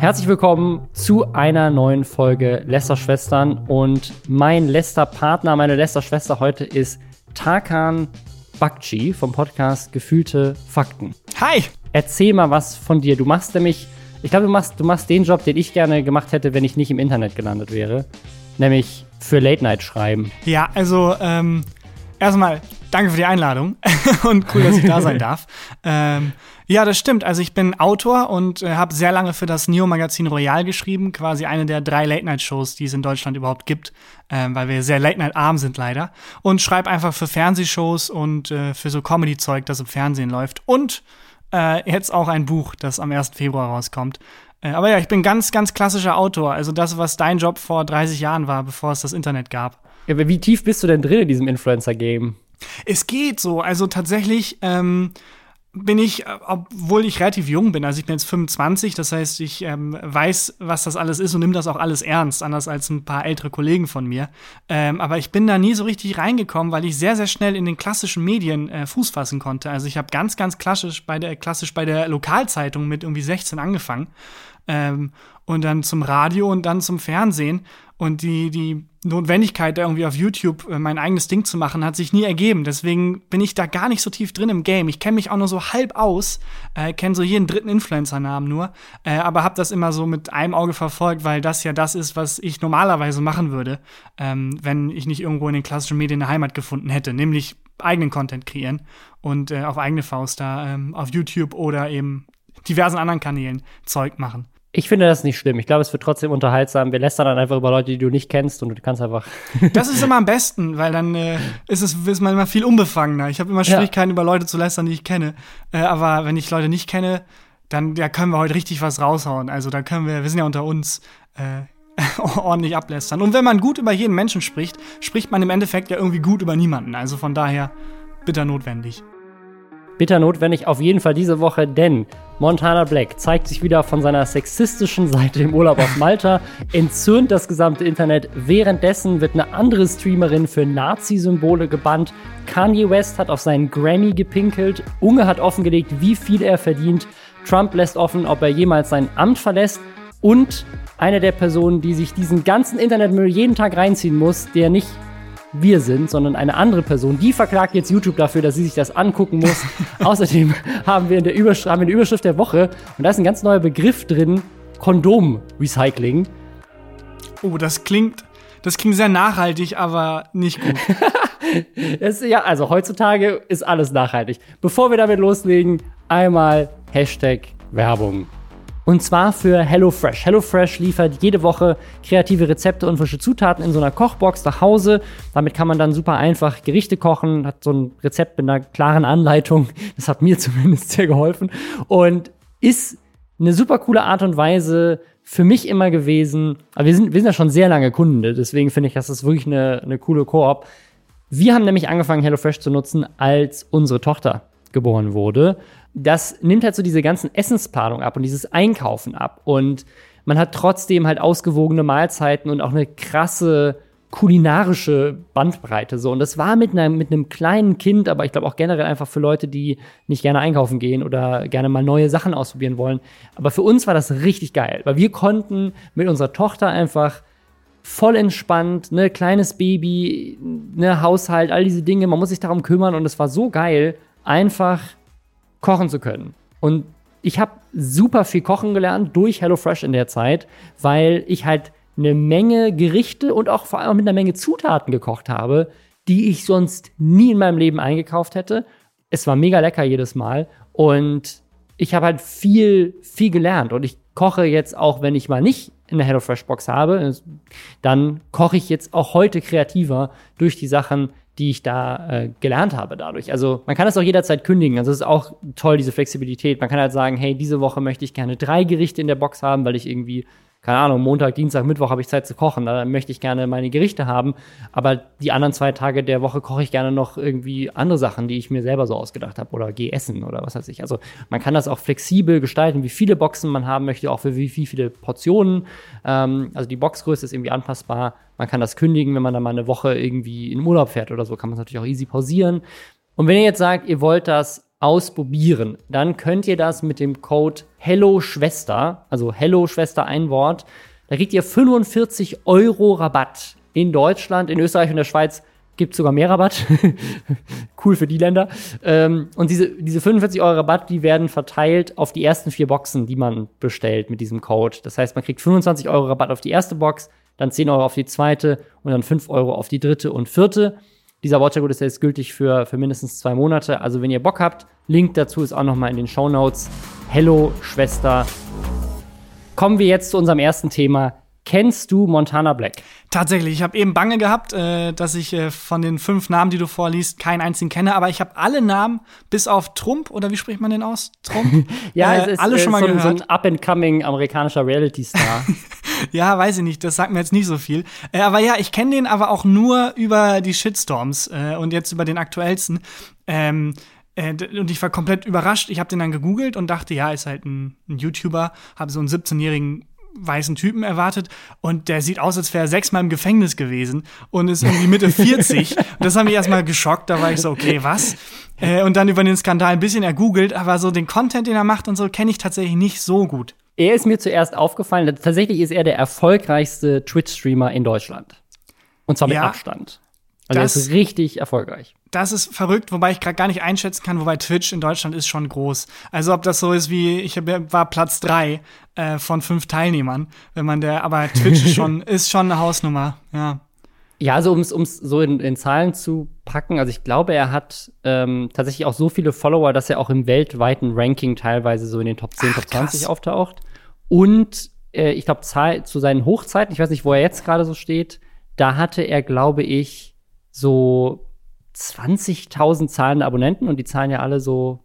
Herzlich willkommen zu einer neuen Folge Lester-Schwestern. Und mein Lester-Partner, meine Lester-Schwester heute ist Tarkan Bakci vom Podcast Gefühlte Fakten. Hi! Erzähl mal was von dir. Du machst nämlich, ich glaube, du machst, du machst den Job, den ich gerne gemacht hätte, wenn ich nicht im Internet gelandet wäre. Nämlich für Late Night schreiben. Ja, also ähm, erstmal danke für die Einladung und cool, dass ich da sein darf. Ähm, ja, das stimmt. Also ich bin Autor und äh, habe sehr lange für das Neo-Magazin Royal geschrieben, quasi eine der drei Late-Night-Shows, die es in Deutschland überhaupt gibt, ähm, weil wir sehr Late-Night-arm sind leider. Und schreibe einfach für Fernsehshows und äh, für so Comedy-Zeug, das im Fernsehen läuft. Und äh, jetzt auch ein Buch, das am 1. Februar rauskommt. Äh, aber ja, ich bin ganz, ganz klassischer Autor. Also das, was dein Job vor 30 Jahren war, bevor es das Internet gab. Ja, wie tief bist du denn drin in diesem Influencer-Game? Es geht so. Also tatsächlich ähm, bin ich, äh, obwohl ich relativ jung bin, also ich bin jetzt 25, das heißt, ich ähm, weiß, was das alles ist und nehme das auch alles ernst, anders als ein paar ältere Kollegen von mir. Ähm, aber ich bin da nie so richtig reingekommen, weil ich sehr, sehr schnell in den klassischen Medien äh, Fuß fassen konnte. Also ich habe ganz, ganz klassisch bei der, klassisch bei der Lokalzeitung mit irgendwie 16 angefangen. Ähm, und dann zum Radio und dann zum Fernsehen. Und die, die Notwendigkeit, da irgendwie auf YouTube äh, mein eigenes Ding zu machen, hat sich nie ergeben. Deswegen bin ich da gar nicht so tief drin im Game. Ich kenne mich auch nur so halb aus, äh, kenne so jeden dritten Influencer-Namen nur, äh, aber habe das immer so mit einem Auge verfolgt, weil das ja das ist, was ich normalerweise machen würde, ähm, wenn ich nicht irgendwo in den klassischen Medien eine Heimat gefunden hätte, nämlich eigenen Content kreieren und äh, auf eigene Faust da ähm, auf YouTube oder eben diversen anderen Kanälen Zeug machen. Ich finde das nicht schlimm. Ich glaube, es wird trotzdem unterhaltsam. Wir lästern dann einfach über Leute, die du nicht kennst und du kannst einfach. das ist immer am besten, weil dann äh, ist es ist man immer viel unbefangener. Ich habe immer Schwierigkeiten, ja. über Leute zu lästern, die ich kenne. Äh, aber wenn ich Leute nicht kenne, dann ja, können wir heute richtig was raushauen. Also da können wir, wir sind ja unter uns, äh, ordentlich ablästern. Und wenn man gut über jeden Menschen spricht, spricht man im Endeffekt ja irgendwie gut über niemanden. Also von daher bitter notwendig bitter notwendig auf jeden Fall diese Woche, denn Montana Black zeigt sich wieder von seiner sexistischen Seite im Urlaub auf Malta, entzürnt das gesamte Internet. Währenddessen wird eine andere Streamerin für Nazi-Symbole gebannt. Kanye West hat auf seinen Grammy gepinkelt. Unge hat offengelegt, wie viel er verdient. Trump lässt offen, ob er jemals sein Amt verlässt. Und eine der Personen, die sich diesen ganzen Internetmüll jeden Tag reinziehen muss, der nicht wir sind, sondern eine andere Person. Die verklagt jetzt YouTube dafür, dass sie sich das angucken muss. Außerdem haben wir, in der Übersch haben wir eine Überschrift der Woche und da ist ein ganz neuer Begriff drin: Kondom-Recycling. Oh, das klingt, das klingt sehr nachhaltig, aber nicht gut. es, ja, also heutzutage ist alles nachhaltig. Bevor wir damit loslegen, einmal Hashtag Werbung. Und zwar für HelloFresh. HelloFresh liefert jede Woche kreative Rezepte und frische Zutaten in so einer Kochbox nach Hause. Damit kann man dann super einfach Gerichte kochen, hat so ein Rezept mit einer klaren Anleitung. Das hat mir zumindest sehr geholfen. Und ist eine super coole Art und Weise für mich immer gewesen. Aber wir sind, wir sind ja schon sehr lange Kunden, deswegen finde ich, das ist wirklich eine, eine coole Koop. Wir haben nämlich angefangen, HelloFresh zu nutzen, als unsere Tochter geboren wurde das nimmt halt so diese ganzen Essensplanung ab und dieses Einkaufen ab. Und man hat trotzdem halt ausgewogene Mahlzeiten und auch eine krasse kulinarische Bandbreite so. Und das war mit einem mit einem kleinen Kind, aber ich glaube auch generell einfach für Leute, die nicht gerne einkaufen gehen oder gerne mal neue Sachen ausprobieren wollen, aber für uns war das richtig geil, weil wir konnten mit unserer Tochter einfach voll entspannt, ne kleines Baby, ne Haushalt, all diese Dinge, man muss sich darum kümmern und es war so geil, einfach kochen zu können. Und ich habe super viel kochen gelernt durch HelloFresh in der Zeit, weil ich halt eine Menge Gerichte und auch vor allem mit einer Menge Zutaten gekocht habe, die ich sonst nie in meinem Leben eingekauft hätte. Es war mega lecker jedes Mal und ich habe halt viel, viel gelernt und ich koche jetzt auch, wenn ich mal nicht eine HelloFresh-Box habe, dann koche ich jetzt auch heute kreativer durch die Sachen, die ich da äh, gelernt habe dadurch. Also man kann das auch jederzeit kündigen. Also es ist auch toll, diese Flexibilität. Man kann halt sagen, hey, diese Woche möchte ich gerne drei Gerichte in der Box haben, weil ich irgendwie keine Ahnung, Montag, Dienstag, Mittwoch habe ich Zeit zu kochen, da möchte ich gerne meine Gerichte haben, aber die anderen zwei Tage der Woche koche ich gerne noch irgendwie andere Sachen, die ich mir selber so ausgedacht habe oder gehe essen oder was weiß ich. Also man kann das auch flexibel gestalten, wie viele Boxen man haben möchte, auch für wie, wie viele Portionen. Ähm, also die Boxgröße ist irgendwie anpassbar. Man kann das kündigen, wenn man dann mal eine Woche irgendwie in Urlaub fährt oder so, kann man es natürlich auch easy pausieren. Und wenn ihr jetzt sagt, ihr wollt das ausprobieren, dann könnt ihr das mit dem Code Hello Schwester, also Hello Schwester ein Wort, da kriegt ihr 45 Euro Rabatt in Deutschland, in Österreich und der Schweiz gibt sogar mehr Rabatt. cool für die Länder. Ähm, und diese, diese 45 Euro Rabatt, die werden verteilt auf die ersten vier Boxen, die man bestellt mit diesem Code. Das heißt, man kriegt 25 Euro Rabatt auf die erste Box, dann 10 Euro auf die zweite und dann 5 Euro auf die dritte und vierte. Dieser Vouchercode ist jetzt gültig für, für mindestens zwei Monate. Also wenn ihr Bock habt, Link dazu ist auch noch mal in den Show Notes. Hello, Schwester. Kommen wir jetzt zu unserem ersten Thema. Kennst du Montana Black? Tatsächlich, ich habe eben Bange gehabt, äh, dass ich äh, von den fünf Namen, die du vorliest, keinen einzigen kenne, aber ich habe alle Namen bis auf Trump oder wie spricht man den aus? Trump? ja, äh, es ist alle schon mal so, gehört. so ein up-and-coming amerikanischer Reality-Star. ja, weiß ich nicht, das sagt mir jetzt nicht so viel. Äh, aber ja, ich kenne den aber auch nur über die Shitstorms äh, und jetzt über den aktuellsten. Ähm, äh, und ich war komplett überrascht. Ich habe den dann gegoogelt und dachte, ja, ist halt ein, ein YouTuber, habe so einen 17-jährigen weißen Typen erwartet und der sieht aus, als wäre er sechsmal im Gefängnis gewesen und ist irgendwie Mitte 40. das hat mich erstmal geschockt, da war ich so, okay, was? Äh, und dann über den Skandal ein bisschen ergoogelt, aber so den Content, den er macht und so, kenne ich tatsächlich nicht so gut. Er ist mir zuerst aufgefallen, tatsächlich ist er der erfolgreichste Twitch-Streamer in Deutschland. Und zwar mit ja, Abstand. Also das, er ist richtig erfolgreich das ist verrückt, wobei ich gerade gar nicht einschätzen kann, wobei Twitch in Deutschland ist schon groß. Also ob das so ist wie, ich war Platz drei äh, von fünf Teilnehmern, wenn man der, aber Twitch ist schon, ist schon eine Hausnummer, ja. Ja, also um es so in, in, Zahlen zu packen, also ich glaube, er hat ähm, tatsächlich auch so viele Follower, dass er auch im weltweiten Ranking teilweise so in den Top 10, Ach, Top 20 krass. auftaucht. Und äh, ich glaube, zu seinen Hochzeiten, ich weiß nicht, wo er jetzt gerade so steht, da hatte er, glaube ich, so 20.000 zahlende Abonnenten und die zahlen ja alle so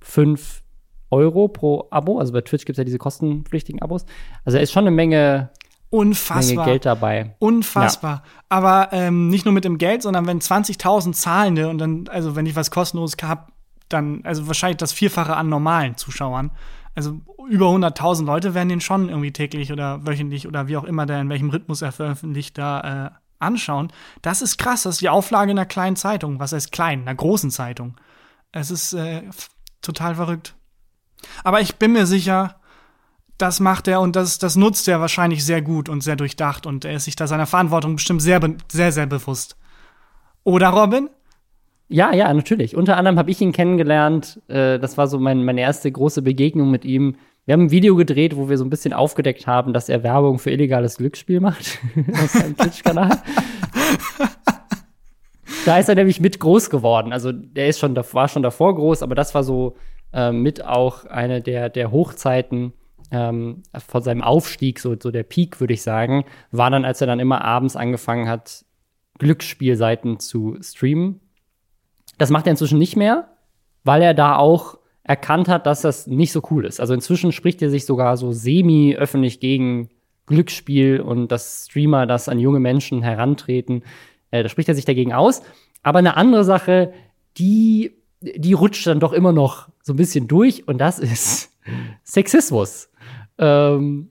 5 Euro pro Abo. Also bei Twitch gibt es ja diese kostenpflichtigen Abos. Also da ist schon eine Menge, Unfassbar. Menge Geld dabei. Unfassbar. Ja. Aber ähm, nicht nur mit dem Geld, sondern wenn 20.000 Zahlende und dann, also wenn ich was kostenlos habe, dann, also wahrscheinlich das Vierfache an normalen Zuschauern. Also über 100.000 Leute werden den schon irgendwie täglich oder wöchentlich oder wie auch immer der in welchem Rhythmus er veröffentlicht da äh, anschauen, das ist krass. Das ist die Auflage einer kleinen Zeitung. Was heißt klein? Einer großen Zeitung. Es ist äh, total verrückt. Aber ich bin mir sicher, das macht er und das, das nutzt er wahrscheinlich sehr gut und sehr durchdacht und er ist sich da seiner Verantwortung bestimmt sehr, sehr, sehr bewusst. Oder Robin? Ja, ja, natürlich. Unter anderem habe ich ihn kennengelernt. Äh, das war so mein, meine erste große Begegnung mit ihm wir haben ein Video gedreht, wo wir so ein bisschen aufgedeckt haben, dass er Werbung für illegales Glücksspiel macht auf seinem Twitch-Kanal. da ist er nämlich mit groß geworden. Also der ist schon, war schon davor groß, aber das war so äh, mit auch eine der, der Hochzeiten ähm, von seinem Aufstieg, so, so der Peak, würde ich sagen, war dann, als er dann immer abends angefangen hat, Glücksspielseiten zu streamen. Das macht er inzwischen nicht mehr, weil er da auch erkannt hat, dass das nicht so cool ist. Also inzwischen spricht er sich sogar so semi-öffentlich gegen Glücksspiel und dass Streamer das an junge Menschen herantreten. Äh, da spricht er sich dagegen aus. Aber eine andere Sache, die, die rutscht dann doch immer noch so ein bisschen durch und das ist Sexismus. Ähm,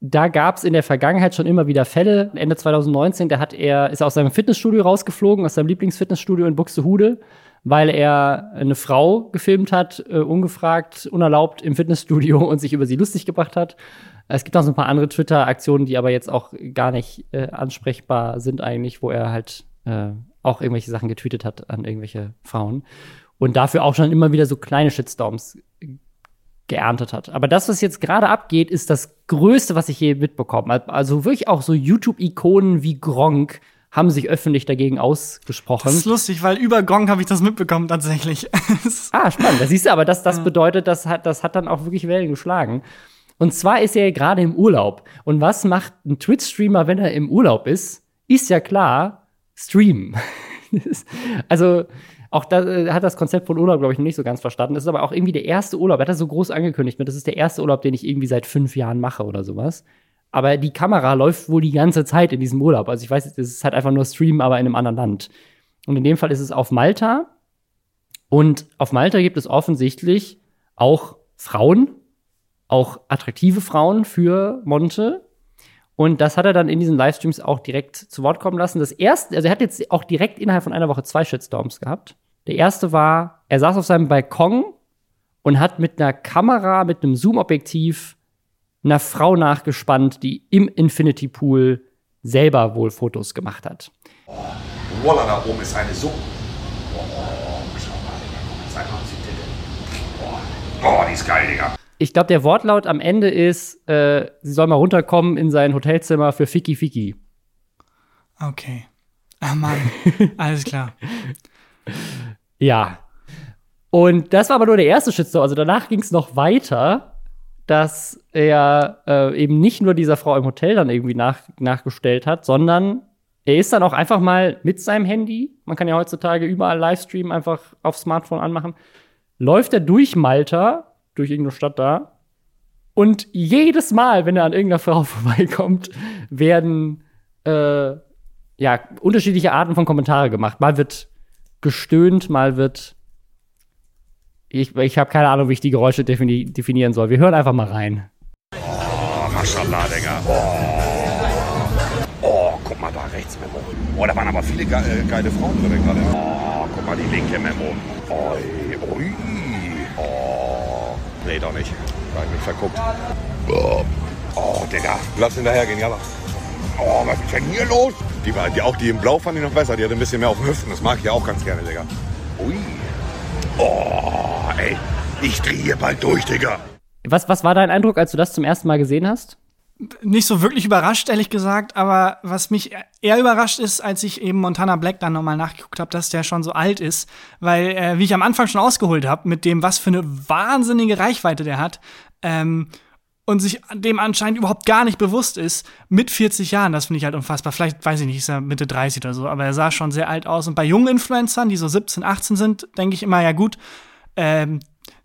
da gab es in der Vergangenheit schon immer wieder Fälle. Ende 2019, da hat er, ist er aus seinem Fitnessstudio rausgeflogen, aus seinem Lieblingsfitnessstudio in Buxtehude weil er eine Frau gefilmt hat, äh, ungefragt, unerlaubt im Fitnessstudio und sich über sie lustig gebracht hat. Es gibt auch so ein paar andere Twitter-Aktionen, die aber jetzt auch gar nicht äh, ansprechbar sind eigentlich, wo er halt äh, auch irgendwelche Sachen getweetet hat an irgendwelche Frauen. Und dafür auch schon immer wieder so kleine Shitstorms geerntet hat. Aber das, was jetzt gerade abgeht, ist das Größte, was ich je mitbekommen habe. Also wirklich auch so YouTube-Ikonen wie Gronk haben sich öffentlich dagegen ausgesprochen. Das ist lustig, weil über Gong habe ich das mitbekommen tatsächlich. ah, spannend. Das siehst du, aber das, das bedeutet, das hat, das hat dann auch wirklich Wellen geschlagen. Und zwar ist er gerade im Urlaub. Und was macht ein Twitch-Streamer, wenn er im Urlaub ist? Ist ja klar, streamen. also, auch da äh, hat das Konzept von Urlaub, glaube ich, noch nicht so ganz verstanden. Das ist aber auch irgendwie der erste Urlaub. Er hat das so groß angekündigt. Das ist der erste Urlaub, den ich irgendwie seit fünf Jahren mache oder sowas. Aber die Kamera läuft wohl die ganze Zeit in diesem Urlaub. Also ich weiß, es ist halt einfach nur Stream, aber in einem anderen Land. Und in dem Fall ist es auf Malta. Und auf Malta gibt es offensichtlich auch Frauen, auch attraktive Frauen für Monte. Und das hat er dann in diesen Livestreams auch direkt zu Wort kommen lassen. Das erste, also er hat jetzt auch direkt innerhalb von einer Woche zwei Shitstorms gehabt. Der erste war, er saß auf seinem Balkon und hat mit einer Kamera, mit einem Zoom-Objektiv einer Frau nachgespannt, die im Infinity Pool selber wohl Fotos gemacht hat. Oh, Voila, da oben ist eine so. Oh, die ist geil, Digga. Ich glaube, der Wortlaut am Ende ist, äh, sie soll mal runterkommen in sein Hotelzimmer für Fiki Fiki. Okay. Ah, Mann. Alles klar. Ja. Und das war aber nur der erste Shitstorm. Also danach ging es noch weiter, dass er äh, eben nicht nur dieser Frau im Hotel dann irgendwie nach, nachgestellt hat, sondern er ist dann auch einfach mal mit seinem Handy, man kann ja heutzutage überall Livestreamen, einfach aufs Smartphone anmachen, läuft er durch Malta, durch irgendeine Stadt da. Und jedes Mal, wenn er an irgendeiner Frau vorbeikommt, werden äh, ja unterschiedliche Arten von Kommentare gemacht. Mal wird gestöhnt, mal wird ich, ich habe keine Ahnung, wie ich die Geräusche defini definieren soll. Wir hören einfach mal rein. Oh, Maschallah, Digga. Oh. oh, guck mal da rechts, Memo. Oh, da waren aber viele ge äh, geile Frauen drin gerade. Oh, guck mal die linke Memo. Oi, ui. Oh. Nee, doch nicht. Hab mich verguckt. Oh, oh Digga. Lass hinterhergehen, ja. Oh, was ist denn hier los? Die, die, auch die im Blau fand ich noch besser. Die hatte ein bisschen mehr auf den Hüften. Das mag ich ja auch ganz gerne, Digga. Ui. Oh, ey. Ich drehe hier bald durch, Digga. Was, was war dein Eindruck, als du das zum ersten Mal gesehen hast? Nicht so wirklich überrascht, ehrlich gesagt, aber was mich eher überrascht ist, als ich eben Montana Black dann nochmal nachgeguckt habe, dass der schon so alt ist, weil, äh, wie ich am Anfang schon ausgeholt habe, mit dem, was für eine wahnsinnige Reichweite der hat, ähm, und sich dem anscheinend überhaupt gar nicht bewusst ist, mit 40 Jahren, das finde ich halt unfassbar. Vielleicht, weiß ich nicht, ist er Mitte 30 oder so, aber er sah schon sehr alt aus. Und bei jungen Influencern, die so 17, 18 sind, denke ich immer, ja gut, ähm,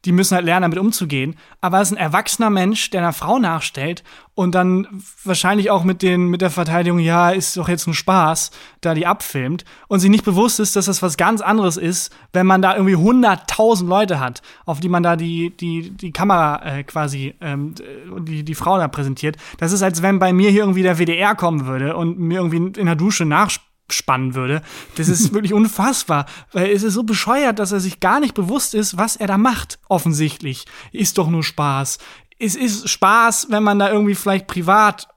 die müssen halt lernen, damit umzugehen. Aber es ist ein erwachsener Mensch, der einer Frau nachstellt und dann wahrscheinlich auch mit, den, mit der Verteidigung, ja, ist doch jetzt ein Spaß, da die abfilmt und sich nicht bewusst ist, dass das was ganz anderes ist, wenn man da irgendwie 100.000 Leute hat, auf die man da die, die, die Kamera äh, quasi, ähm, die, die Frau da präsentiert. Das ist, als wenn bei mir hier irgendwie der WDR kommen würde und mir irgendwie in der Dusche nachspielt spannen würde. Das ist wirklich unfassbar, weil es ist so bescheuert, dass er sich gar nicht bewusst ist, was er da macht, offensichtlich. Ist doch nur Spaß. Es ist Spaß, wenn man da irgendwie vielleicht privat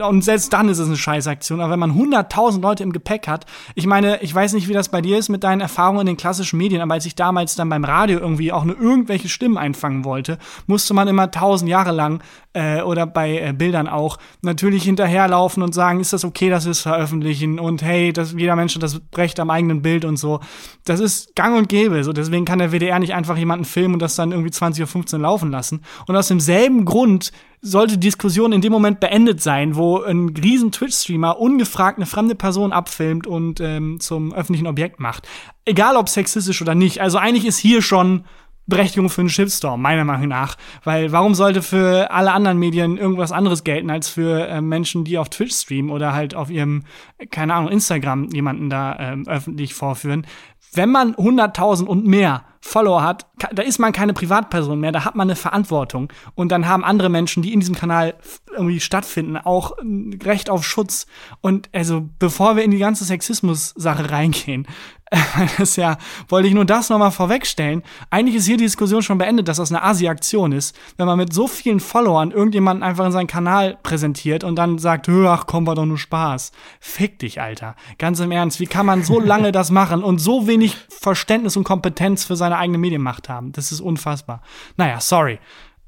und selbst dann ist es eine Scheißaktion. Aber wenn man 100.000 Leute im Gepäck hat, ich meine, ich weiß nicht, wie das bei dir ist mit deinen Erfahrungen in den klassischen Medien, aber als ich damals dann beim Radio irgendwie auch nur irgendwelche Stimmen einfangen wollte, musste man immer tausend Jahre lang äh, oder bei äh, Bildern auch natürlich hinterherlaufen und sagen, ist das okay, dass wir es veröffentlichen und hey, dass jeder Mensch hat das Recht am eigenen Bild und so. Das ist gang und gäbe. So, deswegen kann der WDR nicht einfach jemanden filmen und das dann irgendwie 20.15 Uhr laufen lassen. Und aus demselben Grund sollte die Diskussion in dem Moment beendet sein, wo ein riesen Twitch-Streamer ungefragt eine fremde Person abfilmt und ähm, zum öffentlichen Objekt macht. Egal ob sexistisch oder nicht. Also eigentlich ist hier schon Berechtigung für einen Shitstorm, meiner Meinung nach. Weil warum sollte für alle anderen Medien irgendwas anderes gelten als für äh, Menschen, die auf Twitch streamen oder halt auf ihrem, keine Ahnung, Instagram jemanden da ähm, öffentlich vorführen? Wenn man 100.000 und mehr Follower hat, da ist man keine Privatperson mehr, da hat man eine Verantwortung. Und dann haben andere Menschen, die in diesem Kanal irgendwie stattfinden, auch ein Recht auf Schutz. Und also, bevor wir in die ganze Sexismus-Sache reingehen, das ja, wollte ich nur das nochmal vorwegstellen. Eigentlich ist hier die Diskussion schon beendet, dass das eine Asi-Aktion ist. Wenn man mit so vielen Followern irgendjemanden einfach in seinen Kanal präsentiert und dann sagt, ach komm, war doch nur Spaß. Fick dich, Alter. Ganz im Ernst, wie kann man so lange das machen und so wenig Verständnis und Kompetenz für seine eigene Medienmacht haben? Das ist unfassbar. Naja, sorry.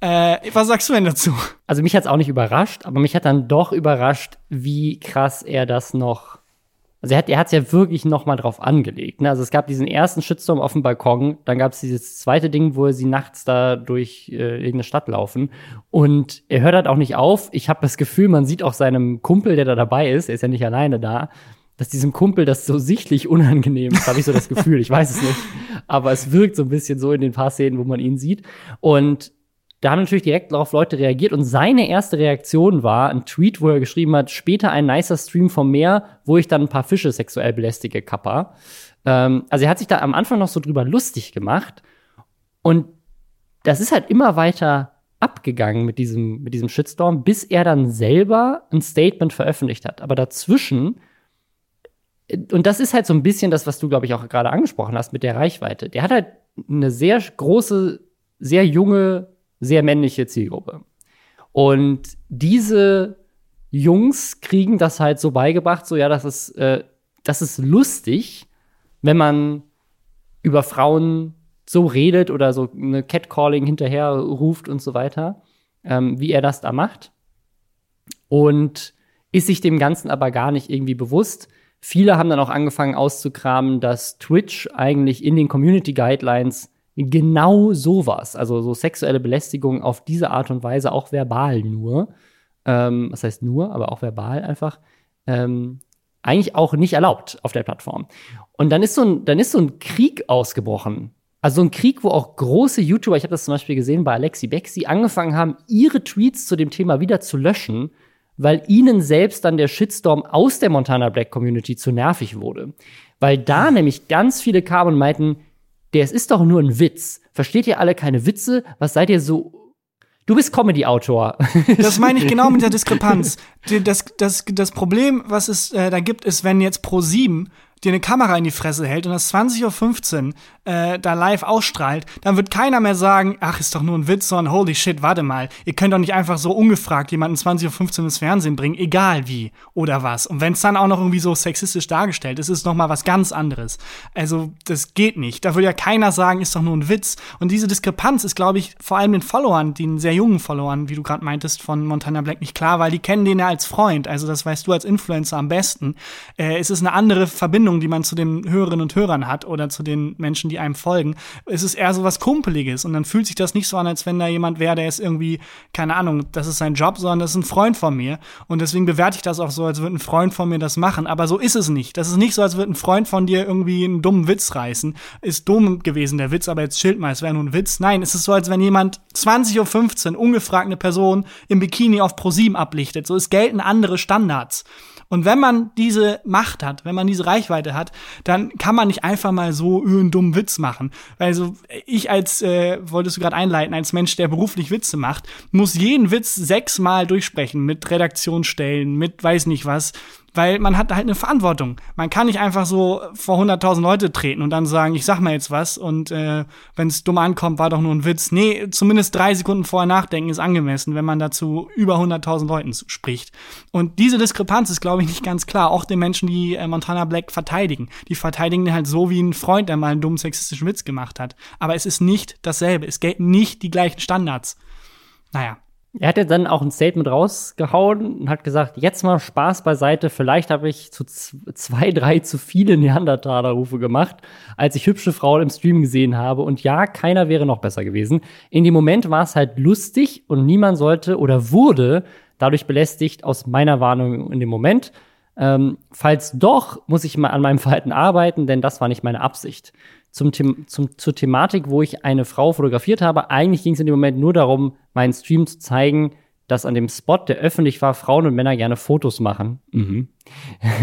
Äh, was sagst du denn dazu? Also mich hat's auch nicht überrascht, aber mich hat dann doch überrascht, wie krass er das noch also er hat hat's ja wirklich noch mal drauf angelegt. Ne? Also es gab diesen ersten Shitstorm auf dem Balkon, dann gab es dieses zweite Ding, wo sie nachts da durch äh, irgendeine Stadt laufen. Und er hört halt auch nicht auf. Ich habe das Gefühl, man sieht auch seinem Kumpel, der da dabei ist, er ist ja nicht alleine da, dass diesem Kumpel das so sichtlich unangenehm ist, habe ich so das Gefühl. Ich weiß es nicht. Aber es wirkt so ein bisschen so in den paar Szenen, wo man ihn sieht. Und da haben natürlich direkt darauf Leute reagiert und seine erste Reaktion war ein Tweet, wo er geschrieben hat, später ein nicer Stream vom Meer, wo ich dann ein paar Fische sexuell belästige, Kappa. Ähm, also er hat sich da am Anfang noch so drüber lustig gemacht und das ist halt immer weiter abgegangen mit diesem, mit diesem Shitstorm, bis er dann selber ein Statement veröffentlicht hat. Aber dazwischen und das ist halt so ein bisschen das, was du, glaube ich, auch gerade angesprochen hast mit der Reichweite. Der hat halt eine sehr große, sehr junge, sehr männliche Zielgruppe. Und diese Jungs kriegen das halt so beigebracht, so ja, das ist, äh, das ist lustig, wenn man über Frauen so redet oder so eine Catcalling hinterher ruft und so weiter, ähm, wie er das da macht. Und ist sich dem Ganzen aber gar nicht irgendwie bewusst. Viele haben dann auch angefangen auszukramen, dass Twitch eigentlich in den Community Guidelines genau sowas, also so sexuelle Belästigung auf diese Art und Weise, auch verbal nur, ähm, was heißt nur, aber auch verbal einfach, ähm, eigentlich auch nicht erlaubt auf der Plattform. Und dann ist so ein, dann ist so ein Krieg ausgebrochen. Also ein Krieg, wo auch große YouTuber, ich habe das zum Beispiel gesehen bei Alexi Bexi, angefangen haben, ihre Tweets zu dem Thema wieder zu löschen, weil ihnen selbst dann der Shitstorm aus der Montana Black Community zu nervig wurde. Weil da nämlich ganz viele kamen und meinten, der es ist doch nur ein Witz. Versteht ihr alle keine Witze? Was seid ihr so Du bist Comedy-Autor. Das meine ich genau mit der Diskrepanz. Das, das, das Problem, was es äh, da gibt, ist, wenn jetzt Pro 7 dir eine Kamera in die Fresse hält und das 20.15 Uhr äh, da live ausstrahlt, dann wird keiner mehr sagen, ach, ist doch nur ein Witz, sondern holy shit, warte mal, ihr könnt doch nicht einfach so ungefragt jemanden 20.15 Uhr ins Fernsehen bringen, egal wie oder was. Und wenn es dann auch noch irgendwie so sexistisch dargestellt ist, ist es noch mal was ganz anderes. Also, das geht nicht. Da würde ja keiner sagen, ist doch nur ein Witz. Und diese Diskrepanz ist, glaube ich, vor allem den Followern, den sehr jungen Followern, wie du gerade meintest, von Montana Black nicht klar, weil die kennen den ja als Freund. Also, das weißt du als Influencer am besten. Äh, es ist eine andere Verbindung, die man zu den Hörerinnen und Hörern hat oder zu den Menschen, die einem folgen. Es ist eher so was Kumpeliges und dann fühlt sich das nicht so an, als wenn da jemand wäre, der ist irgendwie, keine Ahnung, das ist sein Job, sondern das ist ein Freund von mir. Und deswegen bewerte ich das auch so, als würde ein Freund von mir das machen. Aber so ist es nicht. Das ist nicht so, als würde ein Freund von dir irgendwie einen dummen Witz reißen. Ist dumm gewesen, der Witz, aber jetzt schild mal, es wäre nur ein Witz. Nein, es ist so, als wenn jemand 20.15 Uhr ungefragt eine Person im Bikini auf ProSieben ablichtet. So, es gelten andere Standards. Und wenn man diese Macht hat, wenn man diese Reichweite hat, dann kann man nicht einfach mal so einen dummen Witz machen. Also ich als, äh, wolltest du gerade einleiten, als Mensch, der beruflich Witze macht, muss jeden Witz sechsmal durchsprechen mit Redaktionsstellen, mit weiß nicht was, weil man hat halt eine Verantwortung. Man kann nicht einfach so vor 100.000 Leute treten und dann sagen, ich sag mal jetzt was und äh, wenn es dumm ankommt, war doch nur ein Witz. Nee, zumindest drei Sekunden vorher nachdenken ist angemessen, wenn man dazu über 100.000 Leuten spricht. Und diese Diskrepanz ist, glaube ich, nicht ganz klar. Auch den Menschen, die äh, Montana Black verteidigen. Die verteidigen den halt so wie ein Freund, der mal einen dummen sexistischen Witz gemacht hat. Aber es ist nicht dasselbe. Es gelten nicht die gleichen Standards. Naja. Er hat ja dann auch ein Statement rausgehauen und hat gesagt, jetzt mal Spaß beiseite, vielleicht habe ich zu zwei, drei zu viele Neandertaler-Rufe gemacht, als ich hübsche Frauen im Stream gesehen habe. Und ja, keiner wäre noch besser gewesen. In dem Moment war es halt lustig und niemand sollte oder wurde dadurch belästigt aus meiner Warnung in dem Moment. Ähm, falls doch, muss ich mal an meinem Verhalten arbeiten, denn das war nicht meine Absicht zum, zum, zur Thematik, wo ich eine Frau fotografiert habe. Eigentlich ging es in dem Moment nur darum, meinen Stream zu zeigen, dass an dem Spot, der öffentlich war, Frauen und Männer gerne Fotos machen. Mhm.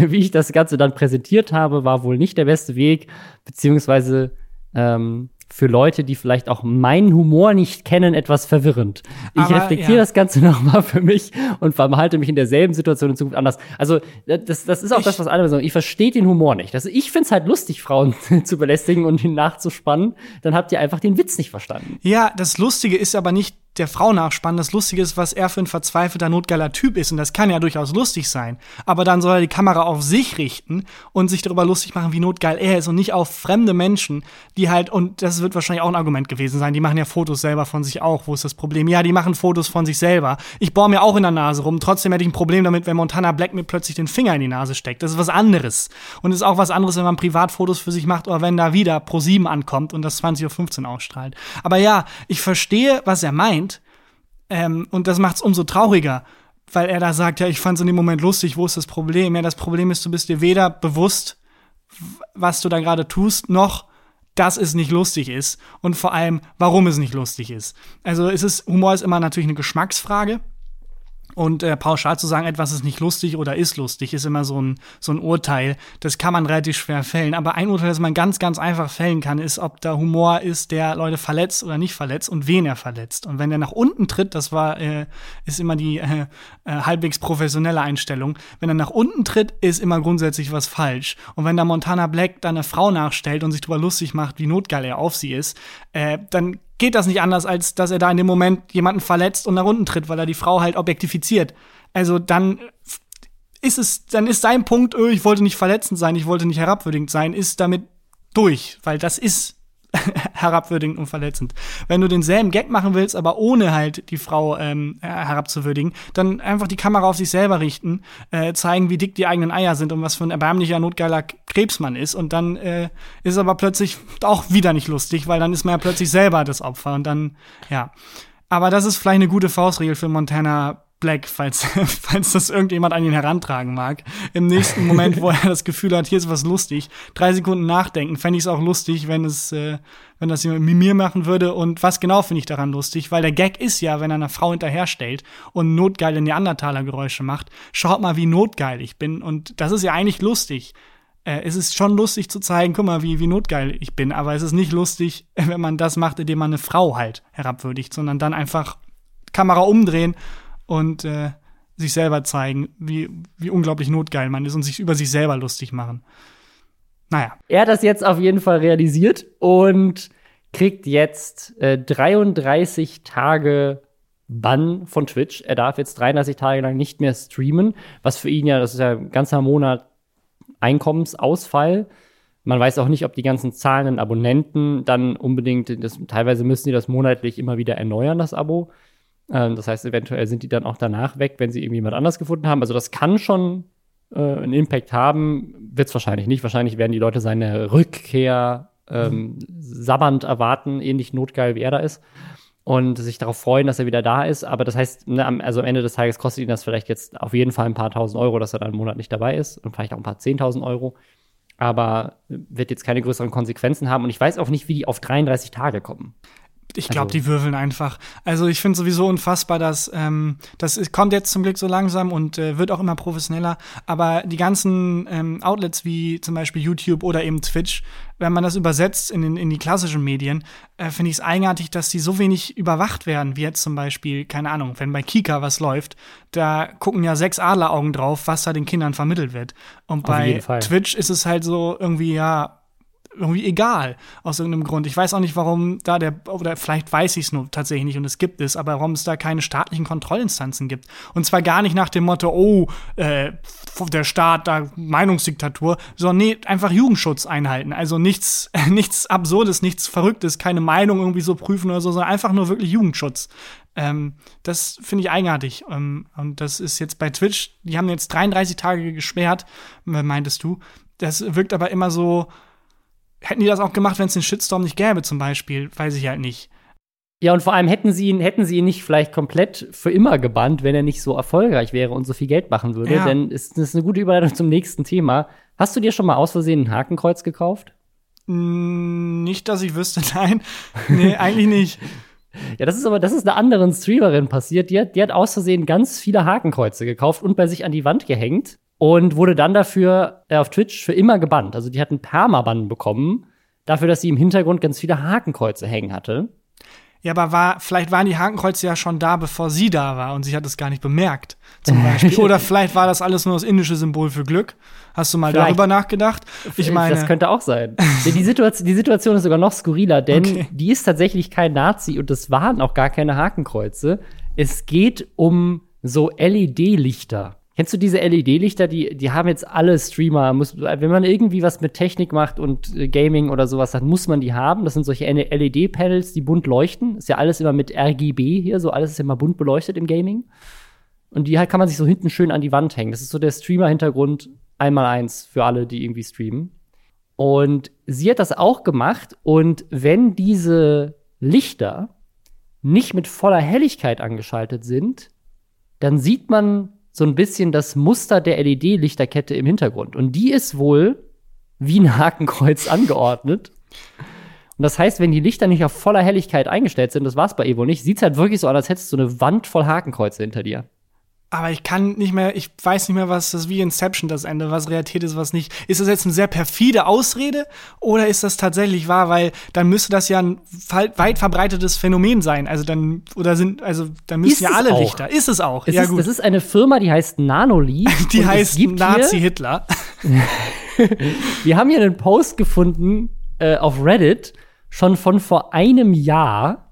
Wie ich das Ganze dann präsentiert habe, war wohl nicht der beste Weg, beziehungsweise ähm, für Leute, die vielleicht auch meinen Humor nicht kennen, etwas verwirrend. Ich Aber, reflektiere ja. das Ganze nochmal für mich und verhalte mich in derselben Situation in Zukunft anders. Also, das, das ist auch ich, das, was andere sagen. Ich verstehe den Humor nicht. Also, ich finde es halt lustig, Frauen zu belästigen und ihn nachzuspannen. Dann habt ihr einfach den Witz nicht verstanden. Ja, das Lustige ist aber nicht der Frau nachspannen. Das Lustige ist, was er für ein verzweifelter, notgeiler Typ ist. Und das kann ja durchaus lustig sein. Aber dann soll er die Kamera auf sich richten und sich darüber lustig machen, wie notgeil er ist und nicht auf fremde Menschen, die halt, und das wird wahrscheinlich auch ein Argument gewesen sein, die machen ja Fotos selber von sich auch. Wo ist das Problem? Ja, die machen Fotos von sich selber. Ich bohre mir auch in der Nase rum. Trotzdem hätte ich ein Problem damit, wenn Montana Black mir plötzlich den Finger in die Nase steckt. Das ist was anderes. Und ist auch was anderes, wenn man Privatfotos für sich macht oder wenn da wieder Pro 7 ankommt und das 20.15 Uhr ausstrahlt. Aber ja, ich verstehe, was er meint. Ähm, und das macht es umso trauriger, weil er da sagt, ja, ich fand es in dem Moment lustig, wo ist das Problem? Ja, das Problem ist, du bist dir weder bewusst, was du da gerade tust, noch dass es nicht lustig ist und vor allem, warum es nicht lustig ist. Also es ist, Humor ist immer natürlich eine Geschmacksfrage. Und äh, pauschal zu sagen, etwas ist nicht lustig oder ist lustig, ist immer so ein, so ein Urteil. Das kann man relativ schwer fällen. Aber ein Urteil, das man ganz, ganz einfach fällen kann, ist, ob da Humor ist, der Leute verletzt oder nicht verletzt und wen er verletzt. Und wenn er nach unten tritt, das war, äh, ist immer die äh, äh, halbwegs professionelle Einstellung, wenn er nach unten tritt, ist immer grundsätzlich was falsch. Und wenn da Montana Black da eine Frau nachstellt und sich darüber lustig macht, wie notgeil er auf sie ist, äh, dann geht das nicht anders, als dass er da in dem Moment jemanden verletzt und nach unten tritt, weil er die Frau halt objektifiziert. Also dann ist es, dann ist sein Punkt, öh, ich wollte nicht verletzend sein, ich wollte nicht herabwürdigend sein, ist damit durch, weil das ist herabwürdigend und verletzend. Wenn du denselben Gag machen willst, aber ohne halt die Frau ähm, herabzuwürdigen, dann einfach die Kamera auf sich selber richten, äh, zeigen, wie dick die eigenen Eier sind und was für ein erbärmlicher, notgeiler Krebs man ist. Und dann äh, ist aber plötzlich auch wieder nicht lustig, weil dann ist man ja plötzlich selber das Opfer und dann, ja. Aber das ist vielleicht eine gute Faustregel für Montana Black, falls, falls das irgendjemand an ihn herantragen mag. Im nächsten Moment, wo er das Gefühl hat, hier ist was lustig, drei Sekunden nachdenken, fände ich es auch lustig, wenn es, äh, wenn das jemand mit mir machen würde. Und was genau finde ich daran lustig? Weil der Gag ist ja, wenn er einer Frau hinterherstellt und notgeile Neandertaler-Geräusche macht, schaut mal, wie notgeil ich bin. Und das ist ja eigentlich lustig. Äh, es ist schon lustig zu zeigen, guck mal, wie, wie notgeil ich bin. Aber es ist nicht lustig, wenn man das macht, indem man eine Frau halt herabwürdigt, sondern dann einfach Kamera umdrehen und äh, sich selber zeigen, wie, wie unglaublich notgeil man ist und sich über sich selber lustig machen. Naja. Er hat das jetzt auf jeden Fall realisiert und kriegt jetzt äh, 33 Tage Bann von Twitch. Er darf jetzt 33 Tage lang nicht mehr streamen, was für ihn ja, das ist ja ein ganzer Monat Einkommensausfall. Man weiß auch nicht, ob die ganzen zahlenden Abonnenten dann unbedingt, das, teilweise müssen die das monatlich immer wieder erneuern, das Abo. Ähm, das heißt, eventuell sind die dann auch danach weg, wenn sie irgendwie jemand anders gefunden haben. Also das kann schon äh, einen Impact haben, wird es wahrscheinlich nicht. Wahrscheinlich werden die Leute seine Rückkehr ähm, sabbernd erwarten, ähnlich notgeil wie er da ist. Und sich darauf freuen, dass er wieder da ist. Aber das heißt, ne, also am Ende des Tages kostet ihn das vielleicht jetzt auf jeden Fall ein paar tausend Euro, dass er dann einen Monat nicht dabei ist. Und vielleicht auch ein paar zehntausend Euro. Aber wird jetzt keine größeren Konsequenzen haben. Und ich weiß auch nicht, wie die auf 33 Tage kommen. Ich glaube, also. die würfeln einfach. Also ich finde sowieso unfassbar, dass ähm, das ist, kommt jetzt zum Glück so langsam und äh, wird auch immer professioneller. Aber die ganzen ähm, Outlets wie zum Beispiel YouTube oder eben Twitch, wenn man das übersetzt in, in, in die klassischen Medien, äh, finde ich es eigenartig, dass die so wenig überwacht werden, wie jetzt zum Beispiel, keine Ahnung, wenn bei Kika was läuft, da gucken ja sechs Adleraugen drauf, was da den Kindern vermittelt wird. Und bei Twitch ist es halt so irgendwie, ja, irgendwie egal aus irgendeinem Grund. Ich weiß auch nicht, warum da der, oder vielleicht weiß ich es nur tatsächlich nicht und es gibt es, aber warum es da keine staatlichen Kontrollinstanzen gibt. Und zwar gar nicht nach dem Motto, oh, äh, der Staat, da Meinungsdiktatur, sondern nee, einfach Jugendschutz einhalten. Also nichts, nichts Absurdes, nichts Verrücktes, keine Meinung irgendwie so prüfen oder so, sondern einfach nur wirklich Jugendschutz. Ähm, das finde ich eigenartig. Ähm, und das ist jetzt bei Twitch, die haben jetzt 33 Tage gesperrt, meintest du. Das wirkt aber immer so, hätten die das auch gemacht, wenn es den Shitstorm nicht gäbe, zum Beispiel? Weiß ich halt nicht. Ja, und vor allem hätten sie ihn, hätten sie ihn nicht vielleicht komplett für immer gebannt, wenn er nicht so erfolgreich wäre und so viel Geld machen würde. Ja. Denn ist das ist eine gute Überleitung zum nächsten Thema. Hast du dir schon mal aus Versehen ein Hakenkreuz gekauft? Nicht, dass ich wüsste, nein. Nee, eigentlich nicht. Ja, das ist aber, das ist einer anderen Streamerin passiert. Die hat, die hat aus Versehen ganz viele Hakenkreuze gekauft und bei sich an die Wand gehängt und wurde dann dafür äh, auf Twitch für immer gebannt. Also die hat einen Permaban bekommen, dafür, dass sie im Hintergrund ganz viele Hakenkreuze hängen hatte. Ja, aber war, vielleicht waren die Hakenkreuze ja schon da, bevor sie da war und sie hat es gar nicht bemerkt, zum Beispiel. Oder vielleicht war das alles nur das indische Symbol für Glück. Hast du mal vielleicht. darüber nachgedacht? Ich meine. Das könnte auch sein. die, Situation, die Situation ist sogar noch skurriler, denn okay. die ist tatsächlich kein Nazi und es waren auch gar keine Hakenkreuze. Es geht um so LED-Lichter. Kennst du diese LED-Lichter? Die, die haben jetzt alle Streamer. Muss, wenn man irgendwie was mit Technik macht und äh, Gaming oder sowas, dann muss man die haben. Das sind solche LED-Panels, die bunt leuchten. Ist ja alles immer mit RGB hier, so alles ist immer bunt beleuchtet im Gaming. Und die halt kann man sich so hinten schön an die Wand hängen. Das ist so der Streamer-Hintergrund einmal eins für alle, die irgendwie streamen. Und sie hat das auch gemacht. Und wenn diese Lichter nicht mit voller Helligkeit angeschaltet sind, dann sieht man so ein bisschen das Muster der LED-Lichterkette im Hintergrund. Und die ist wohl wie ein Hakenkreuz angeordnet. Und das heißt, wenn die Lichter nicht auf voller Helligkeit eingestellt sind, das war es bei Evo nicht, sieht es halt wirklich so aus, als hättest du eine Wand voll Hakenkreuze hinter dir. Aber ich kann nicht mehr, ich weiß nicht mehr, was das wie Inception das Ende, was Realität ist, was nicht. Ist das jetzt eine sehr perfide Ausrede oder ist das tatsächlich wahr? Weil dann müsste das ja ein weit verbreitetes Phänomen sein. Also dann, oder sind, also dann müssen ist ja alle Lichter. Ist es auch. Es ja, ist, gut. Das ist eine Firma, die heißt Nanoli. Die heißt Nazi Hitler. Wir haben hier einen Post gefunden äh, auf Reddit, schon von vor einem Jahr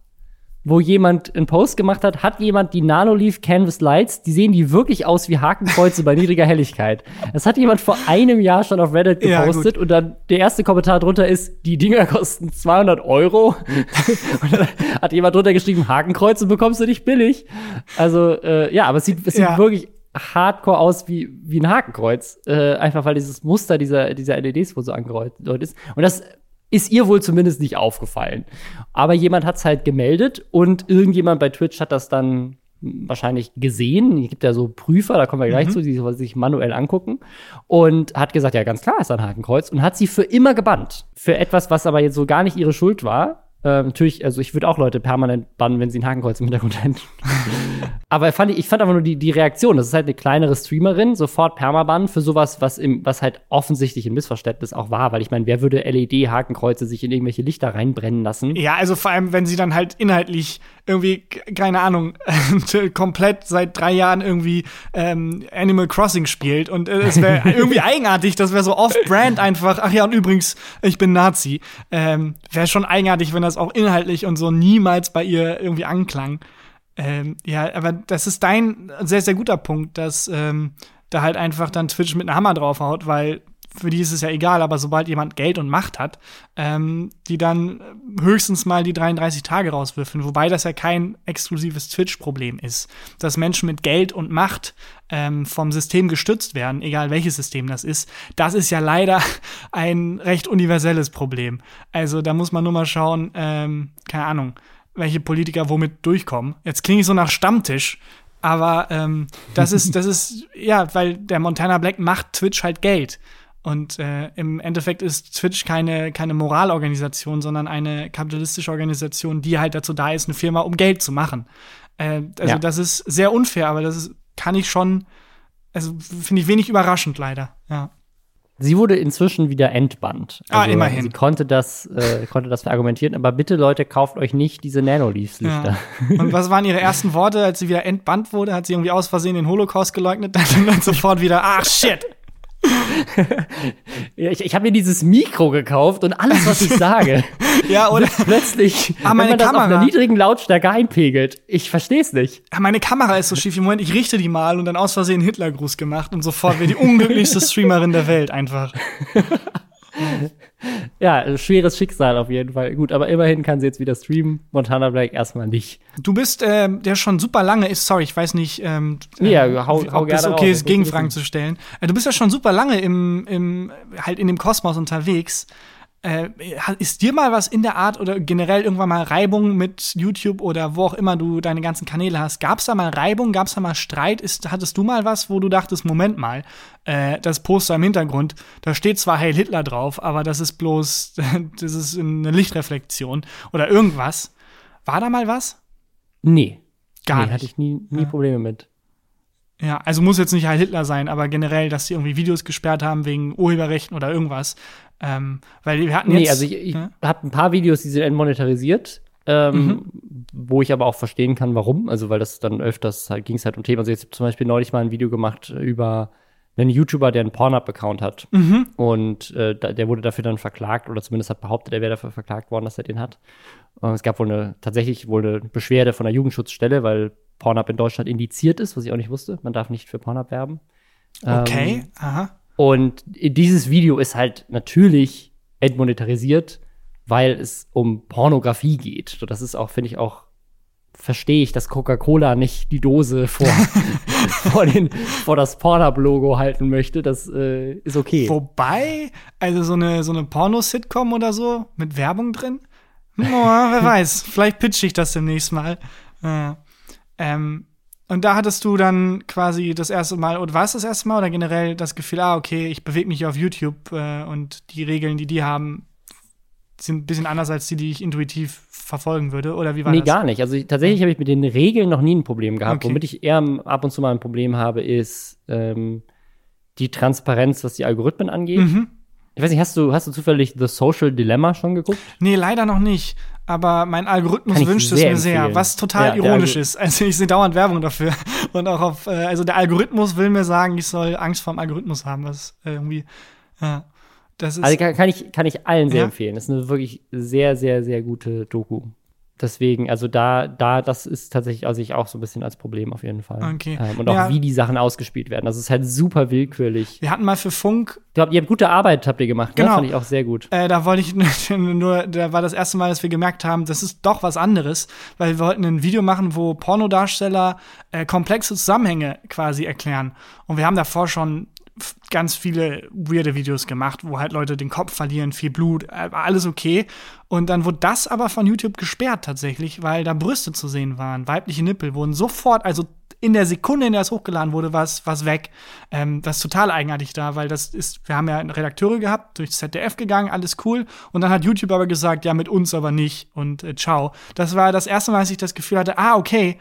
wo jemand einen Post gemacht hat, hat jemand die Nanoleaf Canvas Lights, die sehen die wirklich aus wie Hakenkreuze bei niedriger Helligkeit. Das hat jemand vor einem Jahr schon auf Reddit gepostet ja, und dann der erste Kommentar drunter ist, die Dinger kosten 200 Euro. und dann hat jemand drunter geschrieben, Hakenkreuze bekommst du nicht billig. Also, äh, ja, aber es sieht, es sieht ja. wirklich hardcore aus wie, wie ein Hakenkreuz. Äh, einfach weil dieses Muster dieser, dieser LEDs wohl so angedeutet ist. Und das ist ihr wohl zumindest nicht aufgefallen. Aber jemand hat es halt gemeldet und irgendjemand bei Twitch hat das dann wahrscheinlich gesehen. Es gibt ja so Prüfer, da kommen wir gleich mhm. zu, die sich manuell angucken. Und hat gesagt, ja, ganz klar ist ein Hakenkreuz. Und hat sie für immer gebannt. Für etwas, was aber jetzt so gar nicht ihre Schuld war. Äh, natürlich, also ich würde auch Leute permanent bannen, wenn sie ein Hakenkreuz im Hintergrund hätten. Aber fand ich, ich fand einfach nur die, die Reaktion. Das ist halt eine kleinere Streamerin, sofort Permaban für sowas, was, im, was halt offensichtlich ein Missverständnis auch war. Weil ich meine, wer würde LED-Hakenkreuze sich in irgendwelche Lichter reinbrennen lassen? Ja, also vor allem, wenn sie dann halt inhaltlich irgendwie, keine Ahnung, komplett seit drei Jahren irgendwie ähm, Animal Crossing spielt. Und äh, es wäre irgendwie eigenartig, das wäre so off-brand einfach. Ach ja, und übrigens, ich bin Nazi. Ähm, wäre schon eigenartig, wenn das auch inhaltlich und so niemals bei ihr irgendwie anklang. Ähm, ja, aber das ist dein sehr, sehr guter Punkt, dass ähm, da halt einfach dann Twitch mit einem Hammer draufhaut, weil für die ist es ja egal, aber sobald jemand Geld und Macht hat, ähm, die dann höchstens mal die 33 Tage rauswürfeln, wobei das ja kein exklusives Twitch-Problem ist. Dass Menschen mit Geld und Macht ähm, vom System gestützt werden, egal welches System das ist, das ist ja leider ein recht universelles Problem. Also da muss man nur mal schauen, ähm, keine Ahnung, welche Politiker womit durchkommen. Jetzt klinge ich so nach Stammtisch, aber ähm, das ist, das ist, ja, weil der Montana Black macht Twitch halt Geld. Und äh, im Endeffekt ist Twitch keine, keine Moralorganisation, sondern eine kapitalistische Organisation, die halt dazu da ist, eine Firma um Geld zu machen. Äh, also ja. das ist sehr unfair, aber das ist, kann ich schon, also finde ich wenig überraschend leider, ja. Sie wurde inzwischen wieder entbannt. Ah, also, ah, immerhin. Sie konnte das, äh, konnte das verargumentieren, aber bitte Leute, kauft euch nicht diese Nanoleafs-Lichter. Ja. Und was waren ihre ersten Worte, als sie wieder entbannt wurde? Hat sie irgendwie aus Versehen den Holocaust geleugnet? Dann, dann sofort wieder, ach shit, ich ich habe mir dieses Mikro gekauft und alles, was ich sage, ja, oder plötzlich, ah, meine wenn man das Kamera. auf einer niedrigen Lautstärke einpegelt. Ich verstehe es nicht. Ja, meine Kamera ist so schief. Im Moment, ich richte die mal und dann aus Versehen Hitlergruß gemacht und sofort wäre die unglücklichste Streamerin der Welt einfach. ja, schweres Schicksal auf jeden Fall. Gut, aber immerhin kann sie jetzt wieder streamen. Montana Black erstmal nicht. Du bist, ähm, der schon super lange ist, sorry, ich weiß nicht, ähm, ja, ähm, hau, hau ob es okay ist, Gegenfragen zu stellen. Äh, du bist ja schon super lange im, im, halt in dem Kosmos unterwegs. Äh, ist dir mal was in der Art oder generell irgendwann mal Reibung mit YouTube oder wo auch immer du deine ganzen Kanäle hast? Gab es da mal Reibung? Gab es da mal Streit? Ist, hattest du mal was, wo du dachtest, Moment mal, äh, das Poster im Hintergrund, da steht zwar Heil Hitler drauf, aber das ist bloß, das ist eine Lichtreflexion oder irgendwas. War da mal was? Nee. Gar nee, nicht. hatte ich nie, nie ja. Probleme mit. Ja, also muss jetzt nicht Heil Hitler sein, aber generell, dass sie irgendwie Videos gesperrt haben wegen Urheberrechten oder irgendwas. Ähm, weil wir hatten jetzt. Nee, also ich, ich ja? habe ein paar Videos, die sind entmonetarisiert. Ähm, mhm. wo ich aber auch verstehen kann, warum. Also, weil das dann öfters halt, ging es halt um Themen. Also, jetzt zum Beispiel neulich mal ein Video gemacht über einen YouTuber, der einen Pornhub-Account hat. Mhm. Und äh, der wurde dafür dann verklagt, oder zumindest hat behauptet, er wäre dafür verklagt worden, dass er den hat. Und es gab wohl eine, tatsächlich wohl eine Beschwerde von der Jugendschutzstelle, weil Pornhub in Deutschland indiziert ist, was ich auch nicht wusste. Man darf nicht für Pornhub werben. Okay, ähm, aha. Und dieses Video ist halt natürlich entmonetarisiert, weil es um Pornografie geht. So, das ist auch, finde ich, auch verstehe ich, dass Coca-Cola nicht die Dose vor, vor, den, vor das Pornhub-Logo halten möchte. Das äh, ist okay. Wobei, also so eine, so eine Porno-Sitcom oder so mit Werbung drin, oh, wer weiß, vielleicht pitche ich das demnächst mal. Ja. Ähm, und da hattest du dann quasi das erste Mal, oder war es das erste Mal oder generell das Gefühl, ah, okay, ich bewege mich auf YouTube äh, und die Regeln, die die haben, sind ein bisschen anders als die, die ich intuitiv verfolgen würde. Oder wie war nee, das? gar nicht. Also tatsächlich habe ich mit den Regeln noch nie ein Problem gehabt. Okay. Womit ich eher ab und zu mal ein Problem habe, ist ähm, die Transparenz, was die Algorithmen angeht. Mhm. Ich weiß nicht, hast du, hast du zufällig The Social Dilemma schon geguckt? Nee, leider noch nicht. Aber mein Algorithmus Kann wünscht es mir sehr, empfehlen. was total Ja, ironisch ist. Also ich sehe dauernd Werbung dafür. Und auch auf, äh, also der Algorithmus will mir sagen, ich soll Angst vorm Algorithmus haben, was äh, irgendwie, ja. Das ist, Also kann, kann, ich, kann ich allen sehr Ja. empfehlen. Das ist eine wirklich sehr, sehr, sehr gute Doku. Deswegen, also da, da, das ist tatsächlich also ich auch so ein bisschen als Problem auf jeden Fall. Okay. Ähm, und auch Ja. wie die Sachen ausgespielt werden. Das ist halt super willkürlich. wir hatten mal für Funk Ich glaube, ihr habt gute Arbeit, habt ihr gemacht. Ne? Genau. Fand ich auch sehr gut. Äh, da wollte ich nur, da war das erste Mal, dass wir gemerkt haben, das ist doch was anderes, weil wir wollten ein Video machen, wo Pornodarsteller äh, komplexe Zusammenhänge quasi erklären. Und wir haben davor schon ganz viele weirde Videos gemacht, wo halt Leute den Kopf verlieren, viel Blut, äh, alles okay. Und dann wurde das aber von YouTube gesperrt tatsächlich, weil da Brüste zu sehen waren, weibliche Nippel wurden sofort, also in der Sekunde, in der es hochgeladen wurde, war es weg. Ähm, das ist total eigenartig da, weil das ist, wir haben ja Redakteure gehabt, durchs ZDF gegangen, alles cool. Und dann hat YouTube aber gesagt, ja, mit uns aber nicht und äh, ciao. Das war das erste Mal, dass ich das Gefühl hatte, ah, okay,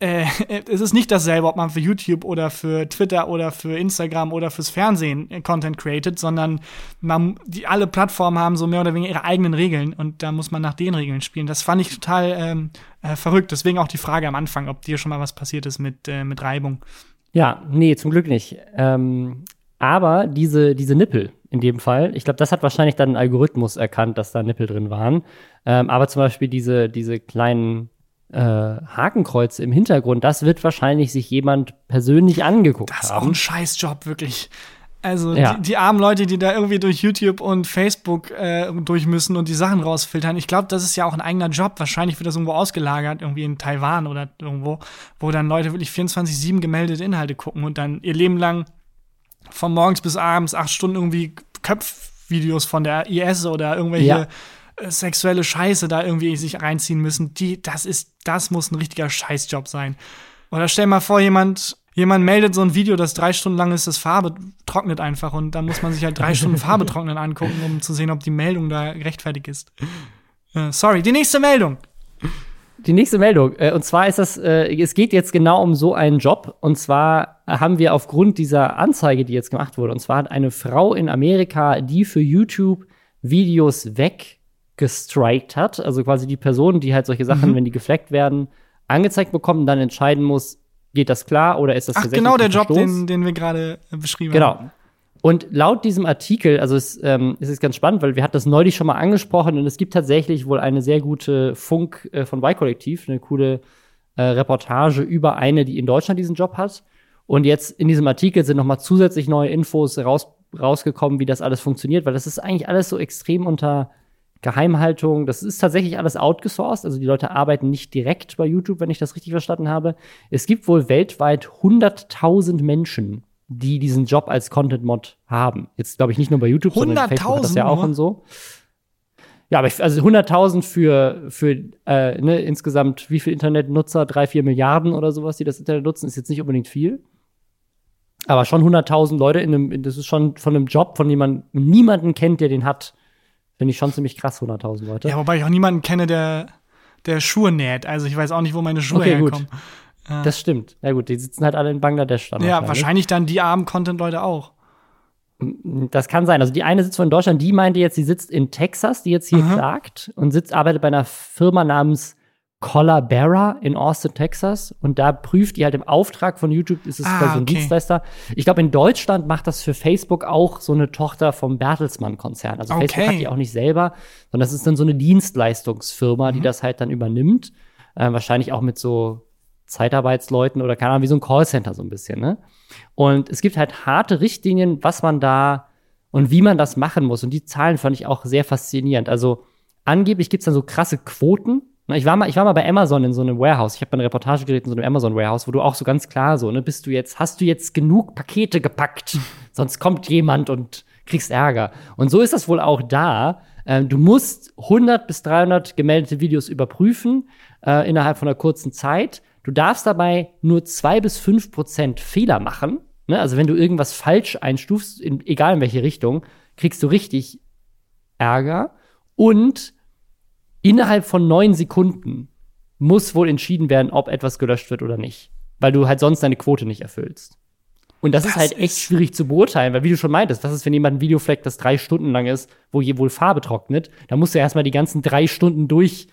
äh, es ist nicht dasselbe, ob man für YouTube oder für Twitter oder für Instagram oder fürs Fernsehen äh, Content created, sondern man, die alle Plattformen haben so mehr oder weniger ihre eigenen Regeln und da muss man nach den Regeln spielen. Das fand ich total ähm, äh, verrückt. Deswegen auch die Frage am Anfang, ob dir schon mal was passiert ist mit, äh, mit Reibung. Ja, nee, zum Glück nicht. Ähm, aber diese, diese Nippel in dem Fall, ich glaube, das hat wahrscheinlich dann ein Algorithmus erkannt, dass da Nippel drin waren. Ähm, aber zum Beispiel diese, diese kleinen äh, Hakenkreuze im Hintergrund, das wird wahrscheinlich sich jemand persönlich angeguckt Das ist auch haben. ein Scheißjob, wirklich. Also Ja. die, die armen Leute, die da irgendwie durch YouTube und Facebook äh, durch müssen und die Sachen rausfiltern. Ich glaube, das ist ja auch ein eigener Job. Wahrscheinlich wird das irgendwo ausgelagert, irgendwie in Taiwan oder irgendwo, wo dann Leute wirklich 24-7 gemeldete Inhalte gucken und dann ihr Leben lang von morgens bis abends acht Stunden irgendwie Köpfvideos von der IS oder irgendwelche Ja. Sexuelle Scheiße da irgendwie sich reinziehen müssen. Die, das ist, das muss ein richtiger Scheißjob sein. Oder stell mal vor, jemand, jemand meldet so ein Video, das drei Stunden lang ist, das Farbe trocknet einfach und dann muss man sich halt drei Stunden Farbe trocknen angucken, um zu sehen, ob die Meldung da gerechtfertigt ist. Äh, sorry, die nächste Meldung. Die nächste Meldung. Äh, und zwar ist das, äh, es geht jetzt genau um so einen Job. Und zwar haben wir aufgrund dieser Anzeige, die jetzt gemacht wurde, und zwar hat eine Frau in Amerika, die für YouTube Videos weggestrikt hat, also quasi die Person, die halt solche Sachen, wenn die gefleckt werden, angezeigt bekommt und dann entscheiden muss, geht das klar oder ist das Ach, tatsächlich genau der Job, den, den wir gerade äh, beschrieben haben. Genau. Und laut diesem Artikel, also es, ähm, es ist ganz spannend, weil wir hatten das neulich schon mal angesprochen und es gibt tatsächlich wohl eine sehr gute Funk äh, von Y-Kollektiv, eine coole äh, Reportage über eine, die in Deutschland diesen Job hat. Und jetzt in diesem Artikel sind noch mal zusätzlich neue Infos raus, rausgekommen, wie das alles funktioniert, weil das ist eigentlich alles so extrem unter Geheimhaltung. Das ist tatsächlich alles outgesourced, also die Leute arbeiten nicht direkt bei YouTube, wenn ich das richtig verstanden habe. Es gibt wohl weltweit 100.000 Menschen, die diesen Job als Content-Mod haben. Jetzt glaube ich nicht nur bei YouTube, sondern Facebook hat das ja 100.000 auch und so. Ja, aber ich, also 100.000 für, für äh, ne, insgesamt wie viel Internetnutzer? Drei, vier Milliarden oder sowas, die das Internet nutzen, ist jetzt nicht unbedingt viel. Aber schon 100.000 Leute in einem, in- das ist schon von einem Job, von dem man niemanden kennt, der den hat. Finde ich schon ziemlich krass, 100.000 Leute. Ja, wobei ich auch niemanden kenne, der, der Schuhe näht. Also ich weiß auch nicht, wo meine Schuhe Okay, gut. herkommen. Das stimmt. Na gut, die sitzen halt alle in Bangladesch dann. Ja, wahrscheinlich dann die armen Content-Leute auch. Das kann sein. Also die eine sitzt von Deutschland, die meinte jetzt, sie sitzt in Texas, die jetzt hier Aha. klagt und sitzt, arbeitet bei einer Firma namens Colabera in Austin, Texas. Und da prüft die halt im Auftrag von YouTube, ist es Ah, quasi ein okay. Dienstleister. Ich glaube, in Deutschland macht das für Facebook auch so eine Tochter vom Bertelsmann-Konzern. Also Facebook Okay. hat die auch nicht selber, sondern das ist dann so eine Dienstleistungsfirma, Mhm. die das halt dann übernimmt. Äh, wahrscheinlich auch mit so Zeitarbeitsleuten oder keine Ahnung, wie so ein Callcenter so ein bisschen, ne? Und es gibt halt harte Richtlinien, was man da und wie man das machen muss. Und die Zahlen fand ich auch sehr faszinierend. Also angeblich gibt's dann so krasse Quoten. Ich war mal, ich war mal bei Amazon in so einem Warehouse. Ich habe eine Reportage gedreht in so einem Amazon Warehouse, wo du auch so ganz klar so, ne, bist du jetzt, hast du jetzt genug Pakete gepackt? Sonst kommt jemand und kriegst Ärger. Und so ist das wohl auch da. Ähm, du musst 100 bis 300 gemeldete Videos überprüfen äh, innerhalb von einer kurzen Zeit. Du darfst dabei nur zwei bis fünf Prozent Fehler machen. Ne? Also wenn du irgendwas falsch einstufst, in, egal in welche Richtung, kriegst du richtig Ärger. Und innerhalb von neun Sekunden muss wohl entschieden werden, ob etwas gelöscht wird oder nicht. Weil du halt sonst deine Quote nicht erfüllst. Und das, das ist halt echt ist schwierig zu beurteilen, weil wie du schon meintest, was ist, wenn jemand ein Video fleckt, das drei Stunden lang ist, wo je wohl Farbe trocknet, da musst du erstmal die ganzen drei Stunden durch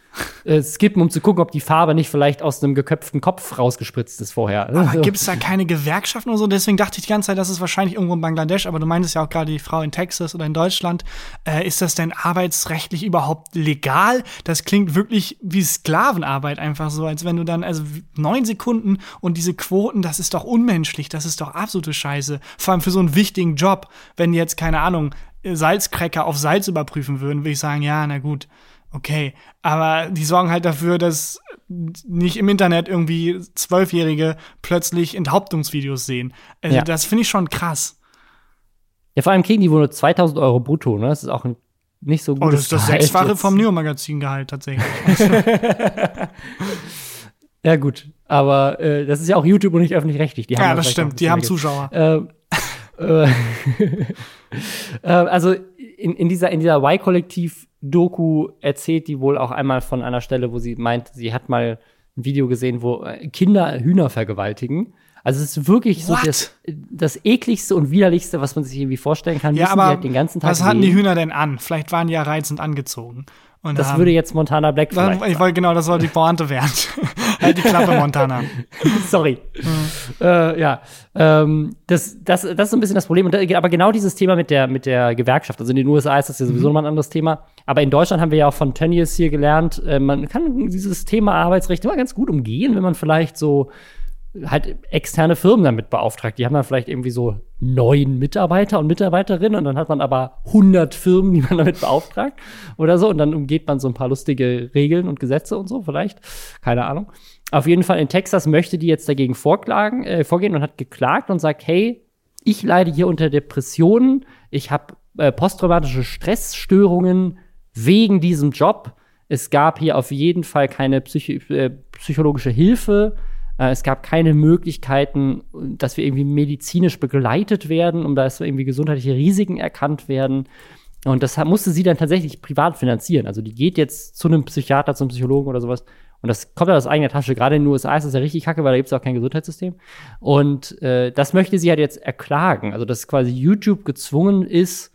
äh, skippen, um zu gucken, ob die Farbe nicht vielleicht aus einem geköpften Kopf rausgespritzt ist vorher. Aber so. gibt es da keine Gewerkschaften oder so? Deswegen dachte ich die ganze Zeit, das ist wahrscheinlich irgendwo in Bangladesch, aber du meintest ja auch gerade die Frau in Texas oder in Deutschland. Äh, ist das denn arbeitsrechtlich überhaupt legal? Das klingt wirklich wie Sklavenarbeit einfach so, als wenn du dann, also neun Sekunden und diese Quoten, das ist doch unmenschlich, das ist doch absolute Scheiße. Vor allem für so einen wichtigen Job, wenn jetzt, keine Ahnung, Salzcracker auf Salz überprüfen würden, würde ich sagen, ja, na gut okay. Aber die sorgen halt dafür, dass nicht im Internet irgendwie Zwölfjährige plötzlich Enthauptungsvideos sehen. Also ja. das finde ich schon krass. Ja, vor allem kriegen die wohl nur 2000 Euro brutto, ne? Das ist auch ein nicht so gut. Oh, das ist das Sechsfache vom Neo-Magazin-Gehalt tatsächlich. ja, gut. Aber äh, das ist ja auch YouTube und nicht öffentlich-rechtlich. Ja, das stimmt. Die haben Zuschauer. Äh, also in, in dieser, in dieser Y-Kollektiv-Doku erzählt die wohl auch einmal von einer Stelle, wo sie meint, sie hat mal ein Video gesehen, wo äh, Kinder Hühner vergewaltigen. Also es ist wirklich What? so das, das ekligste und widerlichste, was man sich irgendwie vorstellen kann. Ja, aber halt den ganzen Tag was hatten die Hühner denn an? Vielleicht waren die ja reizend angezogen. Und das haben, würde jetzt Montana Black vielleicht Ich wollte genau, das soll die Pointe werden. halt die Klappe, Montana. Sorry. Mhm. Äh, ja, ähm, das, das, das ist so ein bisschen das Problem. Und aber genau dieses Thema mit der, mit der Gewerkschaft, also in den USA ist das ja sowieso mhm. nochmal ein anderes Thema. Aber in Deutschland haben wir ja auch von Tönnies hier gelernt, äh, man kann dieses Thema Arbeitsrecht immer ganz gut umgehen, wenn man vielleicht so halt externe Firmen damit beauftragt. Die haben dann vielleicht irgendwie so neun Mitarbeiter und Mitarbeiterinnen und dann hat man aber 100 Firmen, die man damit beauftragt oder so und dann umgeht man so ein paar lustige Regeln und Gesetze und so vielleicht. Keine Ahnung. Auf jeden Fall in Texas möchte die jetzt dagegen vorklagen, äh, vorgehen und hat geklagt und sagt, hey, ich leide hier unter Depressionen, ich habe äh, posttraumatische Stressstörungen wegen diesem Job. Es gab hier auf jeden Fall keine Psycho äh, psychologische Hilfe es gab keine Möglichkeiten, dass wir irgendwie medizinisch begleitet werden, um dass irgendwie gesundheitliche Risiken erkannt werden. Und das musste sie dann tatsächlich privat finanzieren. Also die geht jetzt zu einem Psychiater, zum Psychologen oder sowas. Und das kommt ja aus eigener Tasche. Gerade in den USA ist das ja richtig kacke, weil da gibt es auch kein Gesundheitssystem. Und äh, das möchte sie halt jetzt erklagen. Also dass quasi YouTube gezwungen ist,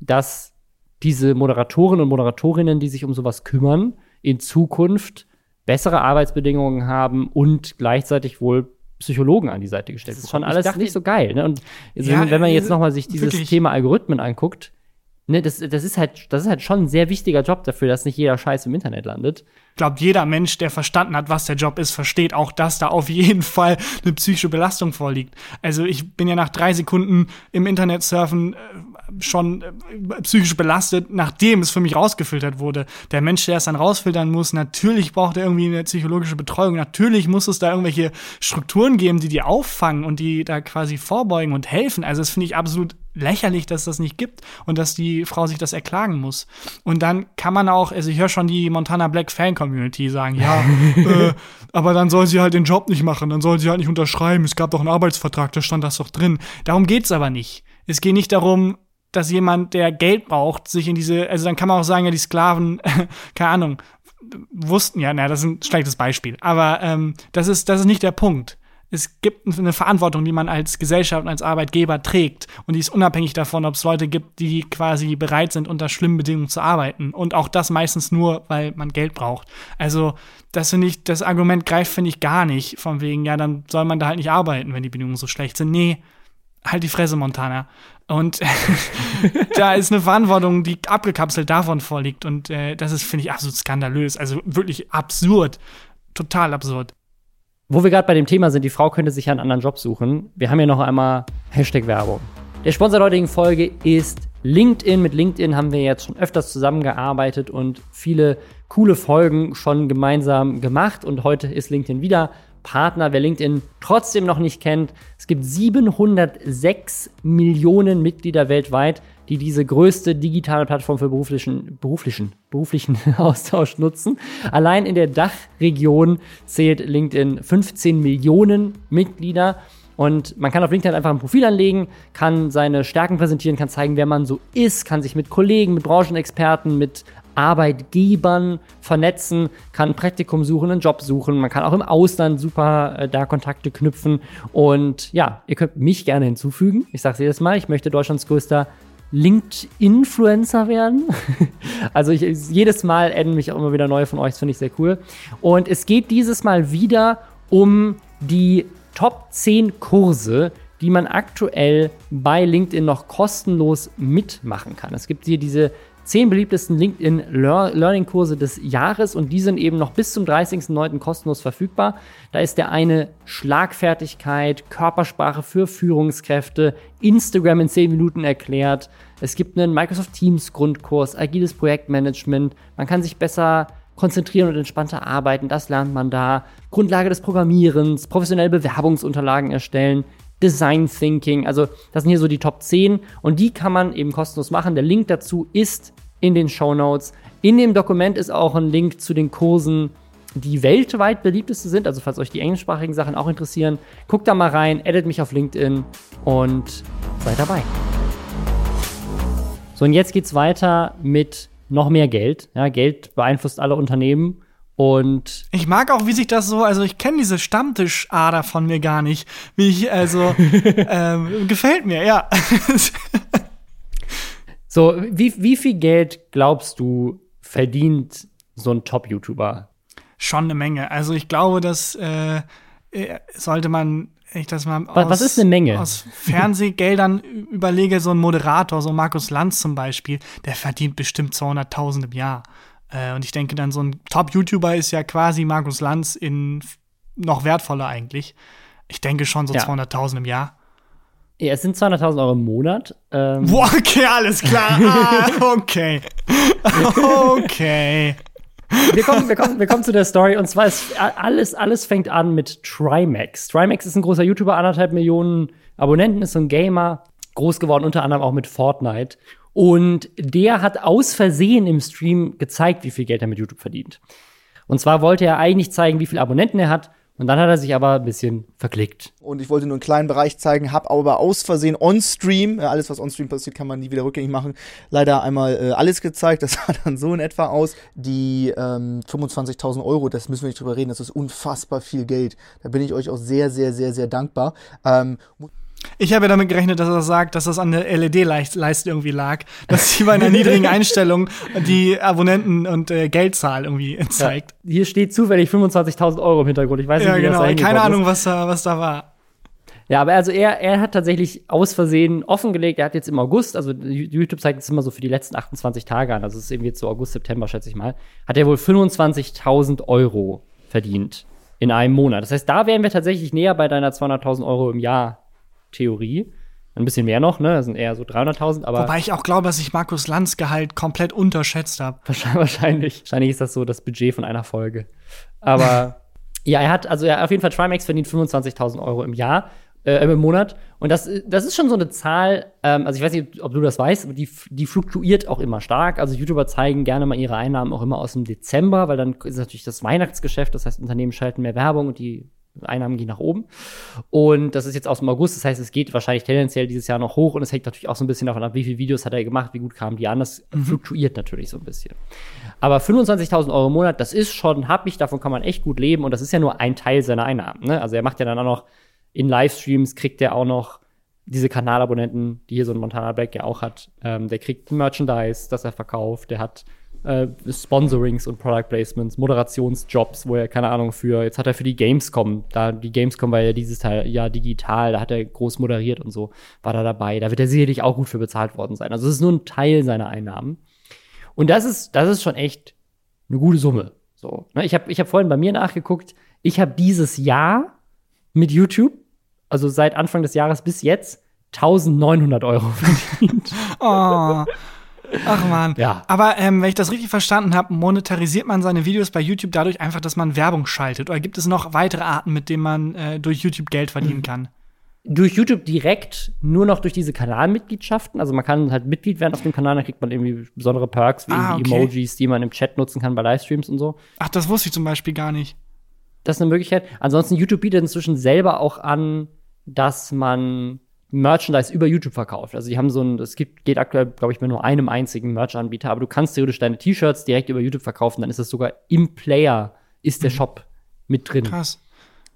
dass diese Moderatoren und Moderatorinnen, die sich um sowas kümmern, in Zukunft bessere Arbeitsbedingungen haben und gleichzeitig wohl Psychologen an die Seite gestellt. Das ist schon alles dachte, nicht so geil. Ne? Und ja, wenn man jetzt äh, noch mal sich dieses wirklich. Thema Algorithmen anguckt, ne, das, das, ist halt, das ist halt schon ein sehr wichtiger Job dafür, dass nicht jeder Scheiß im Internet landet. Ich glaube, jeder Mensch, der verstanden hat, was der Job ist, versteht auch, dass da auf jeden Fall eine psychische Belastung vorliegt. Also ich bin ja nach drei Sekunden im Internet surfen äh, schon äh, psychisch belastet, nachdem es für mich rausgefiltert wurde. Der Mensch, der es dann rausfiltern muss, natürlich braucht er irgendwie eine psychologische Betreuung. Natürlich muss es da irgendwelche Strukturen geben, die die auffangen und die da quasi vorbeugen und helfen. Also das finde ich absolut lächerlich, dass das nicht gibt und dass die Frau sich das erklagen muss. Und dann kann man auch, also ich höre schon die Montana Black Fan Community sagen, ja, äh, aber dann soll sie halt den Job nicht machen, dann soll sie halt nicht unterschreiben. Es gab doch einen Arbeitsvertrag, da stand das doch drin. Darum geht's aber nicht. Es geht nicht darum, dass jemand, der Geld braucht, sich in diese, also dann kann man auch sagen, ja, die Sklaven, keine Ahnung, wussten ja, naja, das ist ein schlechtes Beispiel. Aber ähm, das, ist, das ist nicht der Punkt. Es gibt eine Verantwortung, die man als Gesellschaft und als Arbeitgeber trägt. Und die ist unabhängig davon, ob es Leute gibt, die quasi bereit sind, unter schlimmen Bedingungen zu arbeiten. Und auch das meistens nur, weil man Geld braucht. Also, das finde ich, das Argument greift, finde ich, gar nicht. Von wegen, ja, dann soll man da halt nicht arbeiten, wenn die Bedingungen so schlecht sind. Nee, halt die Fresse, Montana. Und da ist eine Verantwortung, die abgekapselt davon vorliegt. Und äh, das ist, finde ich, absolut skandalös. Also wirklich absurd. Total absurd. Wo wir gerade bei dem Thema sind, die Frau könnte sich einen anderen Job suchen. Wir haben hier noch einmal Hashtag Werbung. Der Sponsor der heutigen Folge ist LinkedIn. Mit LinkedIn haben wir jetzt schon öfters zusammengearbeitet und viele coole Folgen schon gemeinsam gemacht. Und heute ist LinkedIn wieder Partner, wer LinkedIn trotzdem noch nicht kennt. Es gibt 706 Millionen Mitglieder weltweit, die diese größte digitale Plattform für beruflichen, beruflichen, beruflichen Austausch nutzen. Allein in der Dachregion zählt LinkedIn 15 Millionen Mitglieder. Und man kann auf LinkedIn einfach ein Profil anlegen, kann seine Stärken präsentieren, kann zeigen, wer man so ist, kann sich mit Kollegen, mit Branchenexperten, mit Arbeitgebern vernetzen, kann ein Praktikum suchen, einen Job suchen. Man kann auch im Ausland super äh, da Kontakte knüpfen. Und ja, ihr könnt mich gerne hinzufügen. Ich sage es jedes Mal, ich möchte Deutschlands größter LinkedIn-Influencer werden. also ich, jedes Mal adden mich auch immer wieder neue von euch, das finde ich sehr cool. Und es geht dieses Mal wieder um die Top 10 Kurse, die man aktuell bei LinkedIn noch kostenlos mitmachen kann. Es gibt hier diese zehn beliebtesten LinkedIn Learning Kurse des Jahres und die sind eben noch bis zum 30.09. kostenlos verfügbar. Da ist der eine Schlagfertigkeit, Körpersprache für Führungskräfte, Instagram in 10 Minuten erklärt. Es gibt einen Microsoft Teams Grundkurs, agiles Projektmanagement. Man kann sich besser konzentrieren und entspannter arbeiten. Das lernt man da. Grundlage des Programmierens, professionelle Bewerbungsunterlagen erstellen, Design Thinking. Also das sind hier so die Top 10 und die kann man eben kostenlos machen. Der Link dazu ist in den Show Notes. In dem Dokument ist auch ein Link zu den Kursen, die weltweit beliebteste sind. Also falls euch die englischsprachigen Sachen auch interessieren, guckt da mal rein, edit mich auf LinkedIn und seid dabei. So, und jetzt geht's weiter mit noch mehr Geld. Ja, Geld beeinflusst alle Unternehmen. Und ich mag auch, wie sich das so, also ich kenne diese Stammtischader von mir gar nicht. Wie ich, also, ähm, gefällt mir, ja. so, wie, wie viel Geld glaubst du, verdient so ein Top-YouTuber? Schon eine Menge. Also ich glaube, dass äh, äh sollte man ich das mal was, aus, was ist eine Menge? aus Fernsehgeldern überlege, so ein Moderator, so Markus Lanz zum Beispiel, der verdient bestimmt 200.000 im Jahr. Äh, und ich denke dann, so ein Top-YouTuber ist ja quasi Markus Lanz in noch wertvoller eigentlich. Ich denke schon so ja. 200.000 im Jahr. Ja, es sind 200.000 Euro im Monat. Ähm. Boah, okay, alles klar. ah, okay. okay. Wir kommen, wir, kommen, wir kommen zu der Story und zwar ist alles, alles fängt an mit Trimax. Trimax ist ein großer YouTuber, anderthalb Millionen Abonnenten, ist so ein Gamer, groß geworden, unter anderem auch mit Fortnite. Und der hat aus Versehen im Stream gezeigt, wie viel Geld er mit YouTube verdient. Und zwar wollte er eigentlich zeigen, wie viele Abonnenten er hat. Und dann hat er sich aber ein bisschen verklickt. Und ich wollte nur einen kleinen Bereich zeigen, habe aber aus Versehen on-stream, äh, alles was on-stream passiert, kann man nie wieder rückgängig machen, leider einmal äh, alles gezeigt. Das sah dann so in etwa aus. Die ähm, 25.000 Euro, das müssen wir nicht drüber reden, das ist unfassbar viel Geld. Da bin ich euch auch sehr, sehr, sehr, sehr dankbar. Ähm, ich habe ja damit gerechnet, dass er sagt, dass das an der LED-Leiste irgendwie lag, dass sie bei einer niedrigen Einstellung die Abonnenten und äh, Geldzahl irgendwie zeigt. Ja, hier steht zufällig 25.000 Euro im Hintergrund. Ich weiß nicht, ja, wie genau. das Keine Ahnung, was da, was da war. Ja, aber also er, er hat tatsächlich aus Versehen offengelegt, er hat jetzt im August, also YouTube zeigt es immer so für die letzten 28 Tage an, also es ist irgendwie jetzt so August, September, schätze ich mal, hat er wohl 25.000 Euro verdient in einem Monat. Das heißt, da wären wir tatsächlich näher bei deiner 200.000 Euro im Jahr Theorie. Ein bisschen mehr noch, ne? Das sind eher so 300.000, aber. Wobei ich auch glaube, dass ich Markus Lanz Gehalt komplett unterschätzt habe. Wahrscheinlich. Wahrscheinlich ist das so das Budget von einer Folge. Aber ja, er hat, also er auf jeden Fall Trimax verdient 25.000 Euro im Jahr, äh, im Monat. Und das, das ist schon so eine Zahl, ähm, also ich weiß nicht, ob du das weißt, aber die, die fluktuiert auch immer stark. Also YouTuber zeigen gerne mal ihre Einnahmen auch immer aus dem Dezember, weil dann ist natürlich das Weihnachtsgeschäft, das heißt, Unternehmen schalten mehr Werbung und die Einnahmen gehen nach oben. Und das ist jetzt aus dem August, das heißt, es geht wahrscheinlich tendenziell dieses Jahr noch hoch und es hängt natürlich auch so ein bisschen davon ab, wie viele Videos hat er gemacht, wie gut kamen die an. Das mhm. fluktuiert natürlich so ein bisschen. Aber 25.000 Euro im Monat, das ist schon happig, davon kann man echt gut leben und das ist ja nur ein Teil seiner Einnahmen. Ne? Also er macht ja dann auch noch in Livestreams, kriegt er auch noch diese Kanalabonnenten, die hier so ein Montana Black ja auch hat. Ähm, der kriegt Merchandise, das er verkauft, der hat äh, Sponsorings und Product Placements, Moderationsjobs, wo er, keine Ahnung, für, jetzt hat er für die Gamescom, da die Gamescom war ja dieses Teil ja digital, da hat er groß moderiert und so, war da dabei. Da wird er sicherlich auch gut für bezahlt worden sein. Also es ist nur ein Teil seiner Einnahmen. Und das ist, das ist schon echt eine gute Summe. So, ne? Ich habe ich hab vorhin bei mir nachgeguckt, ich habe dieses Jahr mit YouTube, also seit Anfang des Jahres bis jetzt, 1900 Euro verdient. oh. Ach man. Ja. Aber ähm, wenn ich das richtig verstanden habe, monetarisiert man seine Videos bei YouTube dadurch einfach, dass man Werbung schaltet? Oder gibt es noch weitere Arten, mit denen man äh, durch YouTube Geld verdienen kann? Durch YouTube direkt nur noch durch diese Kanalmitgliedschaften. Also man kann halt Mitglied werden auf dem Kanal, dann kriegt man irgendwie besondere Perks wie ah, okay. Emojis, die man im Chat nutzen kann bei Livestreams und so. Ach, das wusste ich zum Beispiel gar nicht. Das ist eine Möglichkeit. Ansonsten YouTube bietet inzwischen selber auch an, dass man Merchandise über YouTube verkauft. Also die haben so ein, es gibt, geht aktuell, glaube ich, mit nur einem einzigen Merch-Anbieter, aber du kannst theoretisch deine T-Shirts direkt über YouTube verkaufen, dann ist es sogar im Player, ist der Shop mit drin. Krass.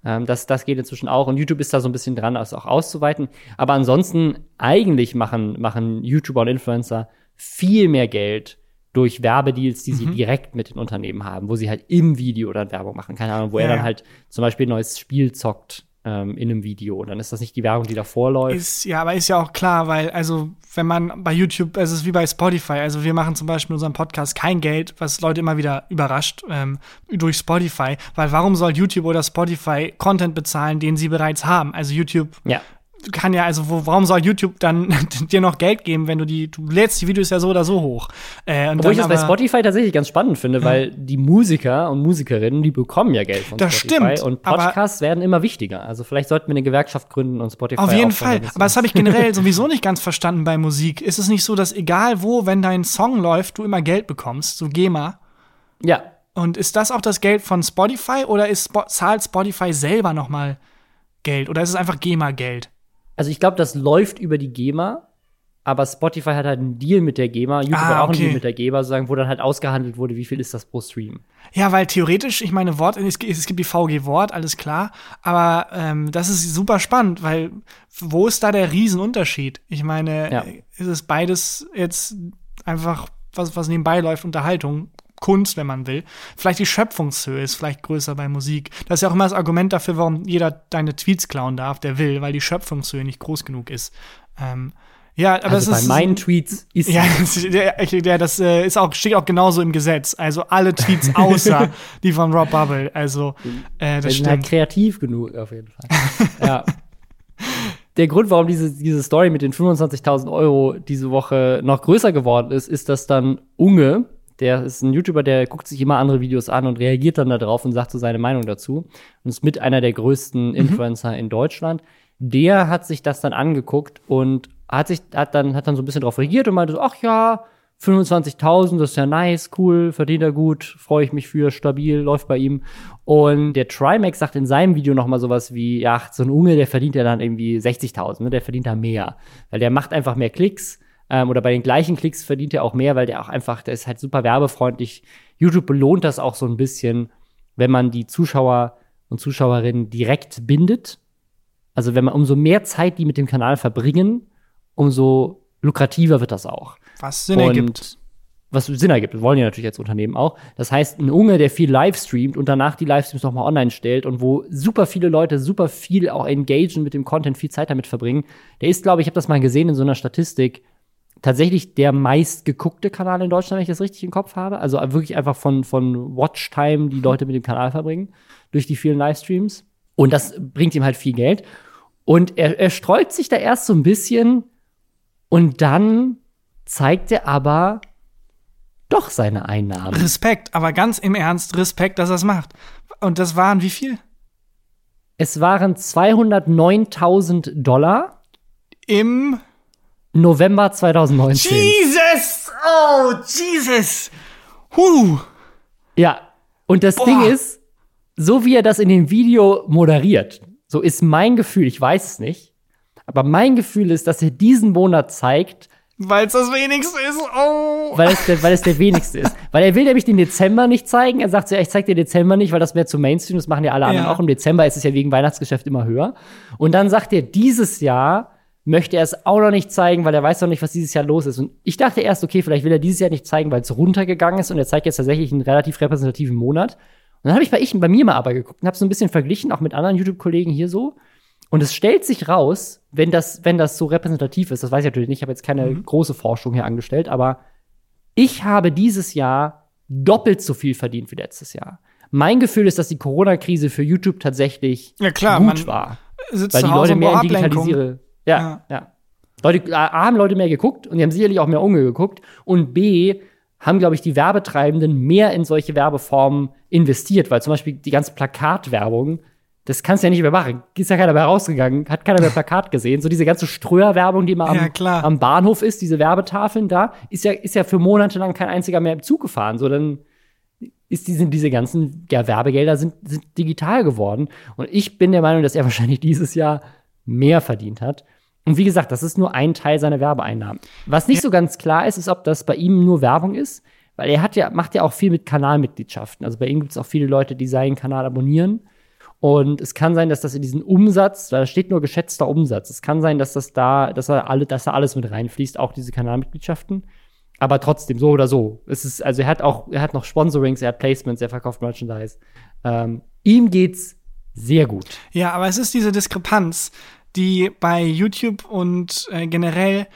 Ähm, das, das geht inzwischen auch und YouTube ist da so ein bisschen dran, das auch auszuweiten. Aber ansonsten, eigentlich machen, machen YouTuber und Influencer viel mehr Geld durch Werbedeals, die sie direkt mit den Unternehmen haben, wo sie halt im Video dann Werbung machen. Keine Ahnung, wo Ja, er dann halt zum Beispiel ein neues Spiel zockt ähm, in einem Video. Dann ist das nicht die Werbung, die davor läuft. Ist, ja, aber ist ja auch klar, weil, also, wenn man bei YouTube, es ist wie bei Spotify, also wir machen zum Beispiel in unserem Podcast kein Geld, was Leute immer wieder überrascht, ähm, durch Spotify, weil warum soll YouTube oder Spotify Content bezahlen, den sie bereits haben? Also YouTube ja. Kann ja, also wo, warum soll YouTube dann dir noch Geld geben, wenn du die, du lädst die Videos ja so oder so hoch. Äh, und Obwohl ich das bei aber- Spotify tatsächlich ganz spannend finde, weil die Musiker und Musikerinnen, die bekommen ja Geld von Das Spotify. stimmt, Und Podcasts werden immer wichtiger. Also vielleicht sollten wir eine Gewerkschaft gründen und Spotify Auf jeden Fall. Aber das habe ich generell sowieso nicht ganz verstanden bei Musik. Ist es nicht so, dass egal wo, wenn dein Song läuft, du immer Geld bekommst, so GEMA? Ja, Und ist das auch das Geld von Spotify oder ist zahlt Spotify selber noch mal Geld oder ist es einfach GEMA-Geld? Also ich glaube, das läuft über die GEMA, aber Spotify hat halt einen Deal mit der GEMA, YouTube Ah, hat auch einen. Deal mit der GEMA, sozusagen, wo dann halt ausgehandelt wurde, wie viel ist das pro Stream. Ja, weil theoretisch, ich meine, Wort, es, gibt- es gibt die VG Wort, alles klar, aber ähm, das ist super spannend, weil wo ist da der Riesenunterschied? Ich meine, Ja. äh, ist es beides jetzt einfach, was, was nebenbei läuft, Unterhaltung, Kunst, wenn man will. Vielleicht die Schöpfungshöhe ist vielleicht größer bei Musik. Das ist ja auch immer das Argument dafür, warum jeder deine Tweets klauen darf, der will, weil die Schöpfungshöhe nicht groß genug ist. Ähm, ja, aber Also es bei ist meinen Tweets ist ja, das, ja, das äh, ist auch, steht auch genauso im Gesetz. Also alle Tweets außer die von Rob Bubble. Also, äh, das halt stimmt. kreativ genug, auf jeden Fall. ja. Der Grund, warum diese, diese Story mit den 25.000 Euro diese Woche noch größer geworden ist, ist, dass dann Unge, der ist ein YouTuber, der guckt sich immer andere Videos an und reagiert dann darauf und sagt so seine Meinung dazu. Und ist mit einer der größten Influencer in Deutschland. Der hat sich das dann angeguckt und hat sich, hat dann, hat dann so ein bisschen darauf reagiert und meinte so, ach ja, 25.000, das ist ja nice, cool, verdient er gut, freue ich mich für, stabil, läuft bei ihm. Und der Trimax sagt in seinem Video noch mal sowas wie, ja, so ein Unge, der verdient ja dann irgendwie 60.000, ne, der verdient da mehr. Weil der macht einfach mehr Klicks ähm, oder bei den gleichen Klicks verdient er auch mehr, weil der auch einfach, der ist halt super werbefreundlich. YouTube belohnt das auch so ein bisschen, wenn man die Zuschauer und Zuschauerinnen direkt bindet. Also wenn man umso mehr Zeit die mit dem Kanal verbringen, umso lukrativer wird das auch. Was Sinn ergibt. Was Sinn ergibt, das wollen ja natürlich als Unternehmen auch. Das heißt, ein Unge, der viel livestreamt und danach die Livestreams nochmal online stellt und wo super viele Leute super viel auch engagen mit dem Content, viel Zeit damit verbringen, der ist, glaube ich, ich habe das mal gesehen in so einer Statistik, tatsächlich der meistgeguckte Kanal in Deutschland, wenn ich das richtig im Kopf habe. Also wirklich einfach von, von Watchtime, die Leute mit dem Kanal verbringen, durch die vielen Livestreams. Und das bringt ihm halt viel Geld. Und er, er sträubt sich da erst so ein bisschen und dann zeigt er aber doch seine Einnahmen. Respekt, aber ganz im Ernst, Respekt, dass er es macht. Und das waren wie viel? Es waren 209.000 Dollar Im November 2019. Jesus! Oh, Jesus! Huh! Ja, und das Boah. Ding ist, so wie er das in dem Video moderiert, so ist mein Gefühl, ich weiß es nicht, aber mein Gefühl ist, dass er diesen Monat zeigt, Weil es das wenigste ist. Oh! weil es, der, weil es der wenigste ist. Weil er will nämlich den Dezember nicht zeigen. Er sagt so, ja, ich zeig dir Dezember nicht, weil das wäre zu Mainstream, das machen ja alle anderen Ja. auch. Im Dezember ist es ja wegen Weihnachtsgeschäft immer höher. Und dann sagt er, dieses Jahr möchte er es auch noch nicht zeigen, weil er weiß noch nicht, was dieses Jahr los ist. Und ich dachte erst, okay, vielleicht will er dieses Jahr nicht zeigen, weil es runtergegangen ist und er zeigt jetzt tatsächlich einen relativ repräsentativen Monat. Und dann habe ich bei ich bei mir mal aber geguckt und habe so ein bisschen verglichen, auch mit anderen YouTube-Kollegen hier so. Und es stellt sich raus, wenn das, wenn das so repräsentativ ist, das weiß ich natürlich nicht, ich habe jetzt keine große Forschung hier angestellt, aber ich habe dieses Jahr doppelt so viel verdient wie letztes Jahr. Mein Gefühl ist, dass die Corona-Krise für YouTube tatsächlich Ja, klar, gut war. Sitzt Weil die Leute mehr braucht in Ablenkung. digitalisiere. Ja, Ja. ja. Leute, A, haben Leute mehr geguckt und die haben sicherlich auch mehr Unge geguckt. Und B, haben, glaube ich, die Werbetreibenden mehr in solche Werbeformen investiert, weil zum Beispiel die ganze Plakatwerbung, das kannst du ja nicht mehr machen. Ist ja keiner mehr rausgegangen, hat keiner mehr Plakat gesehen. So diese ganze Ströer-Werbung, die immer am, Ja, am Bahnhof ist, diese Werbetafeln da, ist ja, ist ja für Monate lang kein einziger mehr im Zug gefahren. So, dann ist die, sind diese ganzen ja, Werbegelder sind, sind digital geworden. Und ich bin der Meinung, dass er wahrscheinlich dieses Jahr mehr verdient hat. Und wie gesagt, das ist nur ein Teil seiner Werbeeinnahmen. Was nicht so ganz klar ist, ist, ob das bei ihm nur Werbung ist, weil er hat ja, macht ja auch viel mit Kanalmitgliedschaften. Also bei ihm gibt es auch viele Leute, die seinen Kanal abonnieren. Und es kann sein, dass das in diesen Umsatz, da steht nur geschätzter Umsatz. Es kann sein, dass das da, dass er alle, dass da alles mit reinfließt, auch diese Kanalmitgliedschaften. Aber trotzdem, so oder so. Es ist, also er hat auch, er hat noch Sponsorings, er hat Placements, er verkauft Merchandise. Ähm, ihm geht's sehr gut. Ja, aber es ist diese Diskrepanz, die bei YouTube und äh, generell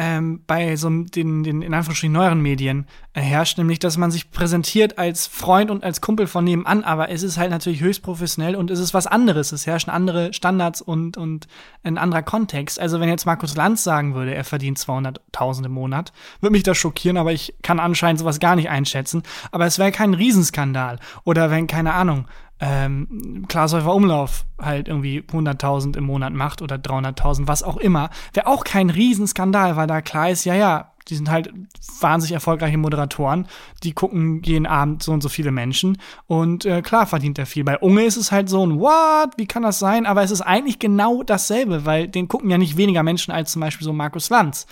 ähm, bei so den, den in Anführungsstrichen neueren Medien äh, herrscht, nämlich, dass man sich präsentiert als Freund und als Kumpel von nebenan, aber es ist halt natürlich höchst professionell und es ist was anderes. Es herrschen andere Standards und, und ein anderer Kontext. Also wenn jetzt Markus Lanz sagen würde, er verdient 200.000 im Monat, würde mich das schockieren, aber ich kann anscheinend sowas gar nicht einschätzen. Aber es wäre kein Riesenskandal. Oder wenn, keine Ahnung, ähm, Glashäufer Umlauf halt irgendwie 100.000 im Monat macht oder 300.000, was auch immer, wäre auch kein Riesenskandal, weil da klar ist, ja, ja, die sind halt wahnsinnig erfolgreiche Moderatoren, die gucken jeden Abend so und so viele Menschen und äh, klar verdient er viel. Bei Unge ist es halt so ein What, wie kann das sein? Aber es ist eigentlich genau dasselbe, weil den gucken ja nicht weniger Menschen als zum Beispiel so Markus Lanz.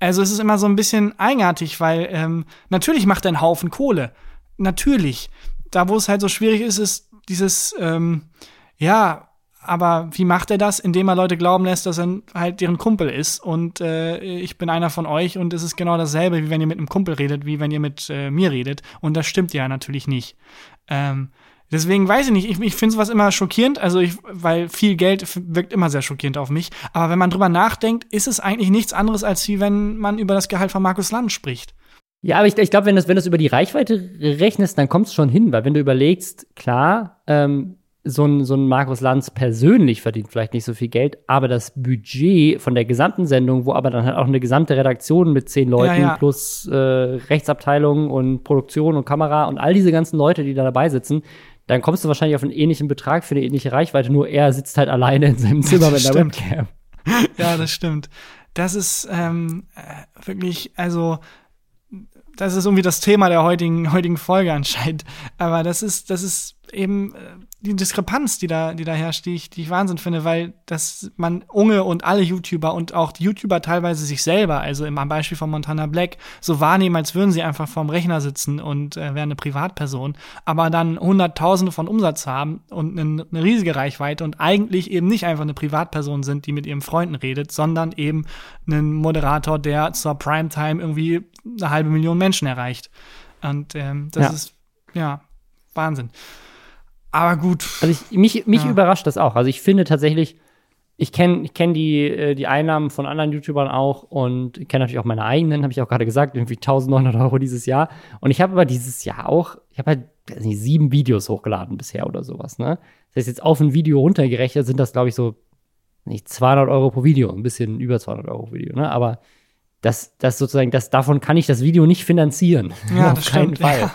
Also es ist immer so ein bisschen eigenartig, weil ähm, natürlich macht er einen Haufen Kohle. Natürlich. Da, wo es halt so schwierig ist, ist dieses, ähm, ja, aber wie macht er das? Indem er Leute glauben lässt, dass er halt deren Kumpel ist und äh, ich bin einer von euch und es ist genau dasselbe, wie wenn ihr mit einem Kumpel redet, wie wenn ihr mit äh, mir redet. Und das stimmt ja natürlich nicht. Ähm, deswegen weiß ich nicht, ich, ich finde sowas immer schockierend, also ich, weil viel Geld wirkt immer sehr schockierend auf mich. Aber wenn man drüber nachdenkt, ist es eigentlich nichts anderes, als wie wenn man über das Gehalt von Markus Land spricht. Ja, aber ich, ich glaube, wenn du wenn das über die Reichweite rechnest, dann kommt es schon hin, weil wenn du überlegst, klar, ähm, so ein, so ein Markus Lanz persönlich verdient vielleicht nicht so viel Geld, aber das Budget von der gesamten Sendung, wo aber dann halt auch eine gesamte Redaktion mit zehn Leuten ja, ja. plus äh, Rechtsabteilung und Produktion und Kamera und all diese ganzen Leute, die da dabei sitzen, dann kommst du wahrscheinlich auf einen ähnlichen Betrag für eine ähnliche Reichweite, nur er sitzt halt alleine in seinem Zimmer mit der Webcam. Ja, das stimmt. Das ist ähm, äh, wirklich, also das ist irgendwie das Thema der heutigen, heutigen Folge anscheinend. Aber das ist, das ist eben äh, die Diskrepanz, die da, die da herrscht, die ich, die ich Wahnsinn finde, weil dass man Unge und alle YouTuber und auch die YouTuber teilweise sich selber, also im Beispiel von Montana Black, so wahrnehmen, als würden sie einfach vorm Rechner sitzen und äh, wären eine Privatperson, aber dann Hunderttausende von Umsatz haben und eine, eine riesige Reichweite und eigentlich eben nicht einfach eine Privatperson sind, die mit ihren Freunden redet, sondern eben ein Moderator, der zur Primetime irgendwie eine halbe Million Menschen erreicht. Und ähm, das ja. ist ja Wahnsinn. Aber gut. Also ich, mich, mich ja. überrascht das auch. Also ich finde tatsächlich, ich kenne ich kenn die, äh, die Einnahmen von anderen YouTubern auch und kenne natürlich auch meine eigenen, habe ich auch gerade gesagt, irgendwie 1900 Euro dieses Jahr. Und ich habe aber dieses Jahr auch, ich habe halt nicht, sieben Videos hochgeladen bisher oder sowas. Ne? Das heißt, jetzt auf ein Video runtergerechnet sind das, glaube ich, so nicht 200 Euro pro Video, ein bisschen über 200 Euro pro Video. Ne? Aber das, das sozusagen, das, davon kann ich das Video nicht finanzieren. Ja, auf keinen stimmt, Fall. Ja.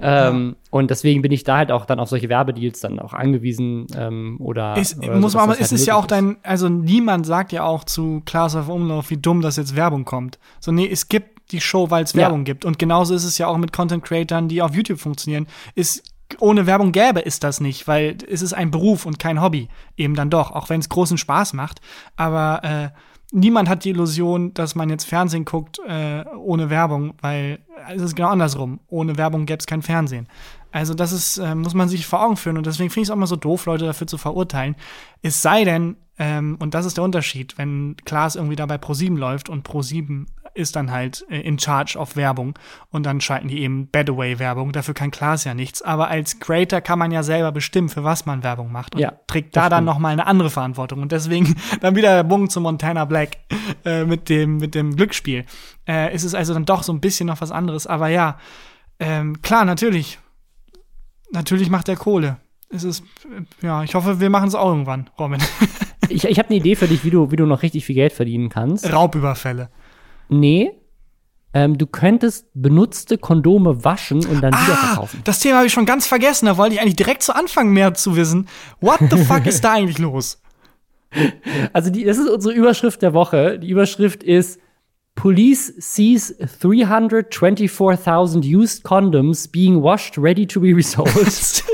Ähm, ja. Und deswegen bin ich da halt auch dann auf solche Werbedeals dann auch angewiesen ähm, oder. Ist, oder muss so, man, aber es halt ist ja auch dein, also niemand sagt ja auch zu Class of Umlauf, wie dumm das jetzt Werbung kommt. So, nee, es gibt die Show, weil es Werbung ja. gibt. Und genauso ist es ja auch mit Content Creatern, die auf YouTube funktionieren. Ist ohne Werbung gäbe es das nicht, weil es ist ein Beruf und kein Hobby. Eben dann doch, auch wenn es großen Spaß macht. Aber äh, niemand hat die Illusion, dass man jetzt Fernsehen guckt äh, ohne Werbung, weil es ist genau andersrum. Ohne Werbung gäbe es kein Fernsehen. Also das ist, äh, muss man sich vor Augen führen und deswegen finde ich es auch immer so doof, Leute dafür zu verurteilen. Es sei denn, ähm, und das ist der Unterschied, wenn Klaas irgendwie dabei Pro7 läuft und Pro7 ist dann halt äh, in charge of Werbung und dann schalten die eben Badaway Werbung. Dafür kann Klaas ja nichts. Aber als Creator kann man ja selber bestimmen, für was man Werbung macht und ja, trägt da dann noch mal eine andere Verantwortung. Und deswegen dann wieder der Bogen zu Montana Black äh, mit dem mit dem Glücksspiel. Äh, ist es also dann doch so ein bisschen noch was anderes. Aber ja, ähm, klar, natürlich, natürlich macht er Kohle. Es ist, äh, ja, ich hoffe, wir machen es auch irgendwann, Robin. ich ich habe eine Idee für dich, wie du, wie du noch richtig viel Geld verdienen kannst. Raubüberfälle. Nee. Ähm, du könntest benutzte Kondome waschen und dann ah, wieder verkaufen. Das Thema habe ich schon ganz vergessen. Da wollte ich eigentlich direkt zu Anfang mehr zu wissen. What the fuck ist da eigentlich los? Also, die, das ist unsere Überschrift der Woche. Die Überschrift ist Police sees 324,000 used condoms being washed ready to be resold.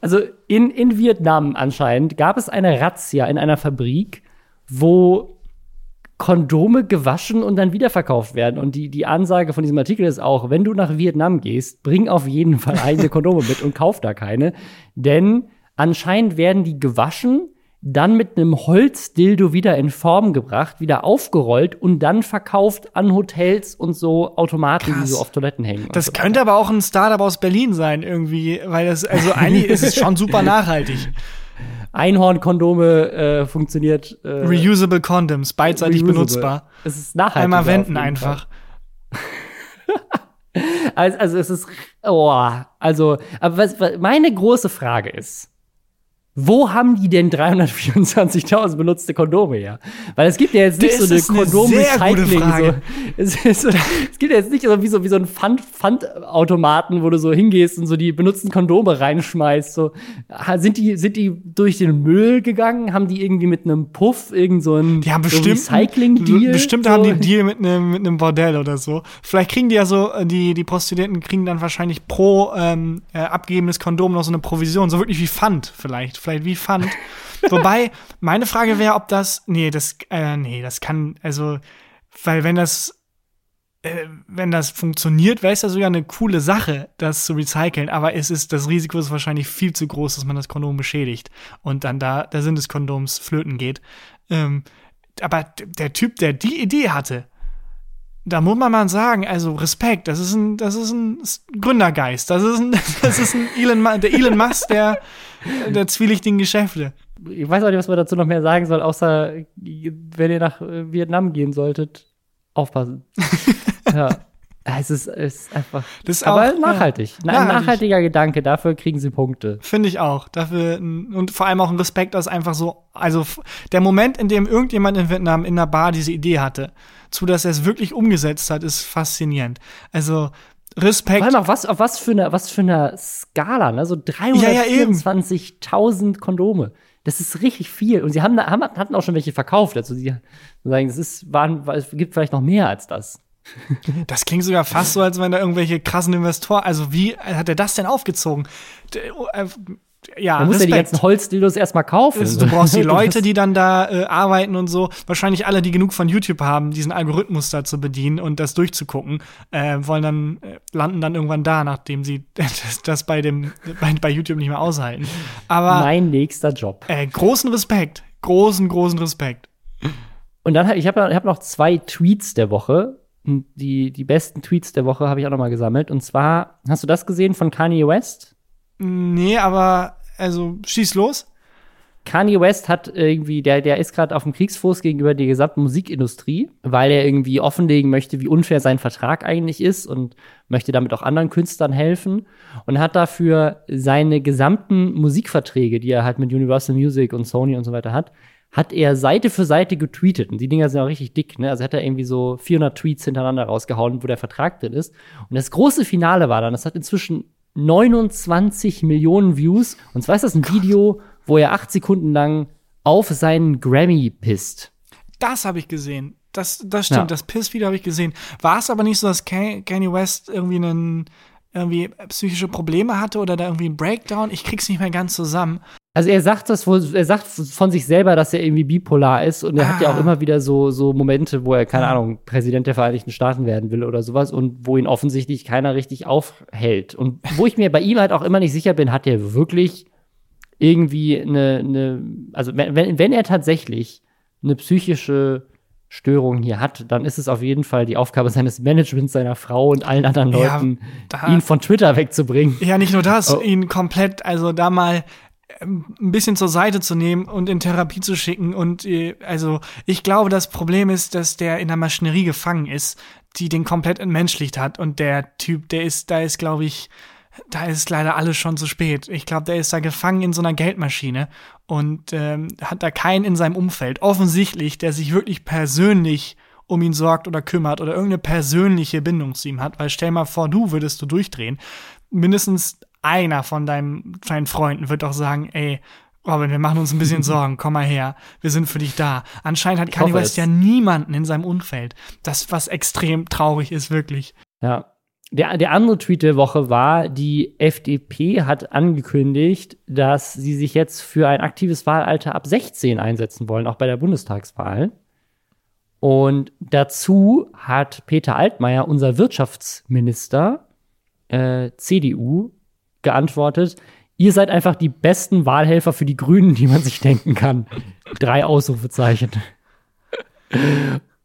Also in, in Vietnam anscheinend gab es eine Razzia in einer Fabrik, wo Kondome gewaschen und dann wiederverkauft werden. Und die, die Ansage von diesem Artikel ist auch, wenn du nach Vietnam gehst, bring auf jeden Fall eigene Kondome mit und kauf da keine. Denn anscheinend werden die gewaschen, dann mit einem Holzdildo wieder in Form gebracht, wieder aufgerollt und dann verkauft an Hotels und so Automaten, Krass. die so auf Toiletten hängen. Das so. könnte aber auch ein Startup aus Berlin sein, irgendwie, weil das, also eigentlich ist es schon super nachhaltig. Einhornkondome äh, funktioniert. Äh, Reusable Condoms, beidseitig reusable. benutzbar. Es ist nachhaltig. Einmal wenden einfach. Also, also es ist, oh, also, aber was, was meine große Frage ist, wo haben die denn 324.000 benutzte Kondome her? Weil es gibt ja jetzt nicht Das so eine Kondom-Recycling. So. Es, so, es gibt ja jetzt nicht so wie so, wie so ein Pfand, Pfandautomaten, wo du so hingehst und so die benutzten Kondome reinschmeißt. So. Sind die, sind die durch den Müll gegangen? Haben die irgendwie mit einem Puff irgend so ein Die haben so bestimmt, Recycling-Deal? bestimmt so? haben die einen Deal mit einem mit einem Bordell oder so. Vielleicht kriegen die ja so, äh, die, die Prostituierten kriegen dann wahrscheinlich pro ähm, äh, abgegebenes Kondom noch so eine Provision, so wirklich wie Pfand vielleicht, vielleicht wie Pfand. Wobei, meine Frage wäre, ob das, nee, das, äh, nee, das kann, also, weil wenn das, äh, wenn das funktioniert, wäre es ja sogar eine coole Sache, das zu recyceln, aber es ist, das Risiko ist wahrscheinlich viel zu groß, dass man das Kondom beschädigt und dann da der Sinn des Kondoms flöten geht. Ähm, aber der Typ, der die Idee hatte, da muss man mal sagen, also Respekt, das ist ein, das ist ein Gründergeist, das ist ein, das ist ein Elon, der Elon Musk der, der zwielichtigen Geschäfte. ich weiß auch nicht, was man dazu noch mehr sagen soll, außer wenn ihr nach äh, Vietnam gehen solltet, aufpassen. ja. Es ist, es ist einfach. Das ist aber auch, nachhaltig. ja, Na, Ein nachhaltig. nachhaltiger Gedanke, dafür kriegen sie Punkte. Finde ich auch. Dafür und vor allem auch ein Respekt, dass einfach so, also der Moment, in dem irgendjemand in Vietnam in einer Bar diese Idee hatte, zu dass er es wirklich umgesetzt hat, ist faszinierend. Also Respekt. Vor allem auch was, auf was für eine, was für eine Skala, ne? So Ja, ja, eben. 324.000 Kondome. Das ist richtig viel. Und sie haben, haben hatten auch schon welche verkauft. Also sie sagen, es ist, waren, es gibt vielleicht noch mehr als das. Das klingt sogar fast so, als wenn da irgendwelche krassen Investoren, also wie hat er das denn aufgezogen? Ja, Man muss ja die Respekt. ganzen Holzdildos erstmal kaufen. Du brauchst die Leute, die dann da äh, arbeiten und so. Wahrscheinlich alle, die genug von YouTube haben, diesen Algorithmus da zu bedienen und das durchzugucken, äh, wollen dann, äh, landen dann irgendwann da, nachdem sie das, das bei dem, bei, bei YouTube nicht mehr aushalten. Aber mein nächster Job. äh, großen Respekt. Großen, großen Respekt. Und dann ich habe ich hab noch zwei Tweets der Woche. Und Die, die besten Tweets der Woche habe ich auch noch mal gesammelt. Und zwar, hast du das gesehen von Kanye West? Nee, aber also schieß los. Kanye West hat irgendwie, der, der ist gerade auf dem Kriegsfuß gegenüber der gesamten Musikindustrie, weil er irgendwie offenlegen möchte, wie unfair sein Vertrag eigentlich ist und möchte damit auch anderen Künstlern helfen und hat dafür seine gesamten Musikverträge, die er halt mit Universal Music und Sony und so weiter hat, hat er Seite für Seite getweetet. Und die Dinger sind auch richtig dick, ne? Also hat er irgendwie so 400 Tweets hintereinander rausgehauen, wo der Vertrag drin ist. Und das große Finale war dann, das hat inzwischen 29 Millionen Views. Und zwar ist das ein Video, wo er acht Sekunden lang auf seinen Grammy pisst. Das habe ich gesehen. Das, das stimmt, Ja. das Piss-Video habe ich gesehen. War es aber nicht so, dass Ka- Kanye West irgendwie einen irgendwie psychische Probleme hatte oder da irgendwie einen Breakdown? Ich krieg's nicht mehr ganz zusammen. Also er sagt das wohl, er sagt von sich selber, dass er irgendwie bipolar ist und er hat ja Ah. auch immer wieder so, so Momente, wo er, keine Ahnung, Präsident der Vereinigten Staaten werden will oder sowas und wo ihn offensichtlich keiner richtig aufhält. Und wo ich mir bei ihm halt auch immer nicht sicher bin, hat er wirklich irgendwie eine, eine also wenn, wenn er tatsächlich eine psychische Störung hier hat, dann ist es auf jeden Fall die Aufgabe seines Managements, seiner Frau und allen anderen Ja, Leuten, da- ihn von Twitter wegzubringen. Ja, nicht nur das, Oh. ihn komplett, also da mal ein bisschen zur Seite zu nehmen und in Therapie zu schicken. Und äh, also ich glaube, das Problem ist, dass der in der Maschinerie gefangen ist, die den komplett entmenschlicht hat. Und der Typ, der ist, da ist, glaube ich, da ist leider alles schon zu spät. Ich glaube, der ist da gefangen in so einer Geldmaschine und ähm, hat da keinen in seinem Umfeld, offensichtlich, der sich wirklich persönlich um ihn sorgt oder kümmert oder irgendeine persönliche Bindung zu ihm hat. Weil stell mal vor, du würdest du durchdrehen. Mindestens einer von deinem, deinen Freunden wird doch sagen, ey, Robin, wir machen uns ein bisschen Sorgen, komm mal her, wir sind für dich da. Anscheinend hat Kanye West es. ja niemanden in seinem Umfeld. Das, was extrem traurig ist, wirklich. Ja. der, der andere Tweet der Woche war, die FDP hat angekündigt, dass sie sich jetzt für ein aktives Wahlalter ab 16 einsetzen wollen, auch bei der Bundestagswahl. Und dazu hat Peter Altmaier, unser Wirtschaftsminister, äh, CDU, geantwortet, ihr seid einfach die besten Wahlhelfer für die Grünen, die man sich denken kann. Drei Ausrufezeichen.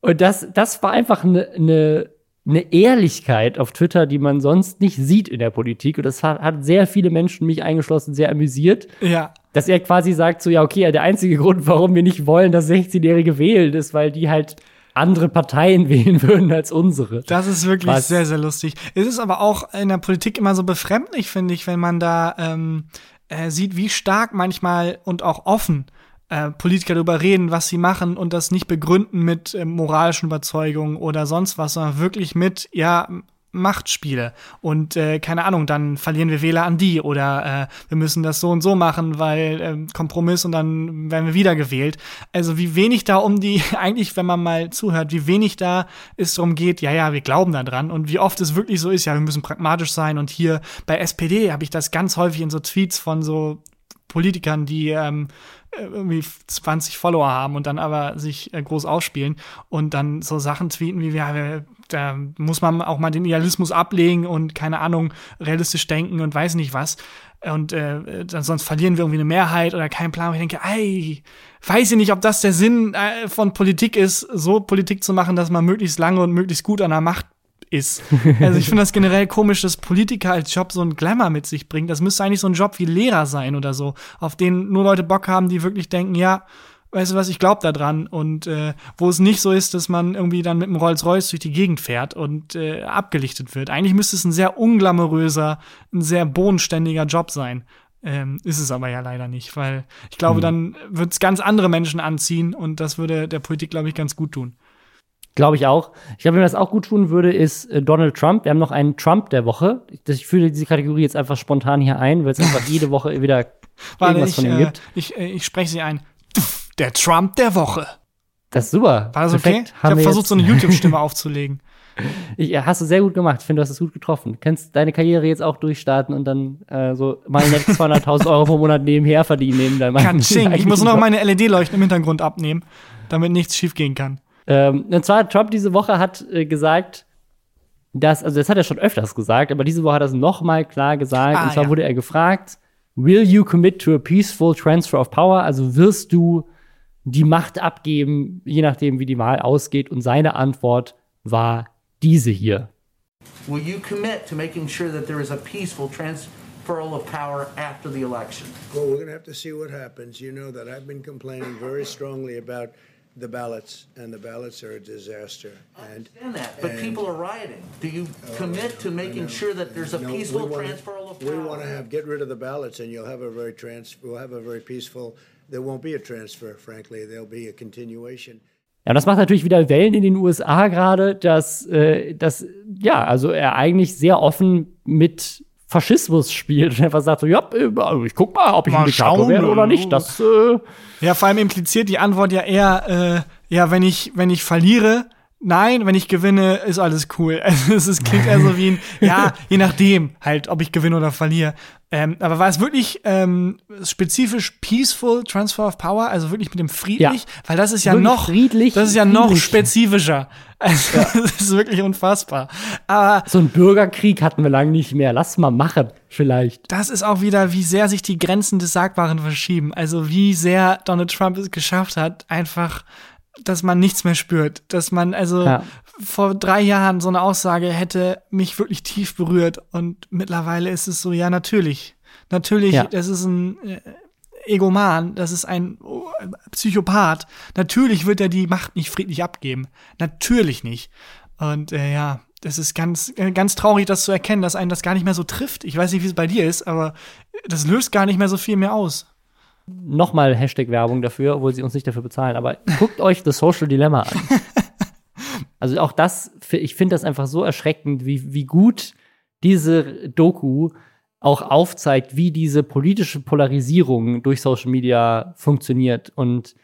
Und das, das war einfach eine ne, ne Ehrlichkeit auf Twitter, die man sonst nicht sieht in der Politik. Und das hat, hat sehr viele Menschen, mich eingeschlossen, sehr amüsiert. Ja. Dass er quasi sagt, so, ja, okay, der einzige Grund, warum wir nicht wollen, dass 16-Jährige wählen, ist, weil die halt andere Parteien wählen würden als unsere. Das ist wirklich Was? sehr, sehr lustig. Es ist aber auch in der Politik immer so befremdlich, finde ich, wenn man da ähm, äh, sieht, wie stark manchmal und auch offen äh, Politiker darüber reden, was sie machen und das nicht begründen mit äh, moralischen Überzeugungen oder sonst was, sondern wirklich mit, ja, Machtspiele. Und äh, keine Ahnung, dann verlieren wir Wähler an die oder äh, wir müssen das so und so machen, weil äh, Kompromiss und dann werden wir wieder gewählt. Also wie wenig da um die, eigentlich, wenn man mal zuhört, wie wenig da es darum geht, ja, ja, wir glauben da dran. Und wie oft es wirklich so ist, ja, wir müssen pragmatisch sein. Und hier bei SPD habe ich das ganz häufig in so Tweets von so Politikern, die ähm, irgendwie 20 Follower haben und dann aber sich äh, groß ausspielen und dann so Sachen tweeten wie, ja, da muss man auch mal den Idealismus ablegen und keine Ahnung, realistisch denken und weiß nicht was. Und äh, dann, sonst verlieren wir irgendwie eine Mehrheit oder keinen Plan. Und ich denke, ey, weiß ich nicht, ob das der Sinn äh, von Politik ist, so Politik zu machen, dass man möglichst lange und möglichst gut an der Macht ist. Also ich finde das generell komisch, dass Politiker als Job so einen Glamour mit sich bringt. Das müsste eigentlich so ein Job wie Lehrer sein oder so, auf den nur Leute Bock haben, die wirklich denken, ja, weißt du was, ich glaube da dran. Und äh, wo es nicht so ist, dass man irgendwie dann mit einem Rolls-Royce durch die Gegend fährt und äh, abgelichtet wird. Eigentlich müsste es ein sehr unglamouröser, ein sehr bodenständiger Job sein. Ähm, ist es aber ja leider nicht, weil ich glaube, Hm. dann wird es ganz andere Menschen anziehen und das würde der Politik, glaube ich, ganz gut tun. Glaube ich auch. Ich glaube, wem das auch gut tun würde, ist äh, Donald Trump. Wir haben noch einen Trump der Woche. Ich, ich fühle diese Kategorie jetzt einfach spontan hier ein, weil es einfach jede Woche wieder Warte, irgendwas ich, von ihm äh, gibt. ich, äh, ich spreche sie ein. Der Trump der Woche. Das ist super. War das okay? Perfekt. Ich Haben habe versucht, so eine YouTube-Stimme aufzulegen. Ich, ja, hast du sehr gut gemacht. Ich finde, du hast es gut getroffen. Du kannst deine Karriere jetzt auch durchstarten und dann äh, so mal nett 200.000 Euro pro Monat nebenher verdienen. Neben Katsching. Ich muss nur noch meine LED-Leuchten im Hintergrund abnehmen, damit nichts schiefgehen kann. Ähm, und zwar, Trump diese Woche hat äh, gesagt, dass, also das hat er schon öfters gesagt, aber diese Woche hat er es nochmal klar gesagt. Ah, und zwar ja. wurde er gefragt, will you commit to a peaceful transfer of power? Also wirst du die Macht abgeben, je nachdem, wie die Wahl ausgeht? Und seine Antwort war diese hier. Will you commit to making sure that there is a peaceful transferal of power after the election? Well, we're going to have to see what happens. You know that I've been complaining very strongly about the ballots, and the ballots are a disaster. And understand that, but and- people are rioting. Do you commit to making sure that there's a No, peaceful we wanna- transferal of We want to have get rid of the ballots, and you'll have a very trans. We'll have a very peaceful. There won't be a transfer, frankly. There'll be a continuation. Ja, und das macht natürlich wieder Wellen in den USA gerade, dass, äh, dass, ja, also er eigentlich sehr offen mit Faschismus spielt und einfach sagt so, ja, äh, also ich guck mal, ob ich Mal ein Diktator werde oder nicht. Das, äh, Ja, vor allem impliziert die Antwort ja eher, äh, ja, wenn ich, wenn ich verliere, nein, wenn ich gewinne, ist alles cool. Also es ist, klingt eher so wie ein, ja, je nachdem, halt, ob ich gewinne oder verliere. Ähm, aber war es wirklich ähm, spezifisch peaceful transfer of power, also wirklich mit dem friedlich? Ja. Weil das ist ja Wirklich noch, friedlich, das ist ja noch spezifischer. Also, das ist wirklich unfassbar. Aber so ein Bürgerkrieg hatten wir lange nicht mehr. Lass mal machen, vielleicht. das ist auch wieder, wie sehr sich die Grenzen des Sagbaren verschieben. Also wie sehr Donald Trump es geschafft hat, einfach, dass man nichts mehr spürt. Dass man, also Ja. vor drei Jahren so eine Aussage hätte mich wirklich tief berührt. Und mittlerweile ist es so, ja, natürlich. Natürlich, Ja. das ist ein äh, Egoman, das ist ein oh, Psychopath. Natürlich wird er die Macht nicht friedlich abgeben. Natürlich nicht. Und äh, ja, das ist ganz, äh, ganz traurig, das zu erkennen, dass einen das gar nicht mehr so trifft. Ich weiß nicht, wie es bei dir ist, aber das löst gar nicht mehr so viel mehr aus. Nochmal Hashtag-Werbung dafür, obwohl sie uns nicht dafür bezahlen. Aber guckt euch das Social Dilemma an. Also auch das, ich finde das einfach so erschreckend, wie, wie gut diese Doku auch aufzeigt, wie diese politische Polarisierung durch Social Media funktioniert. Und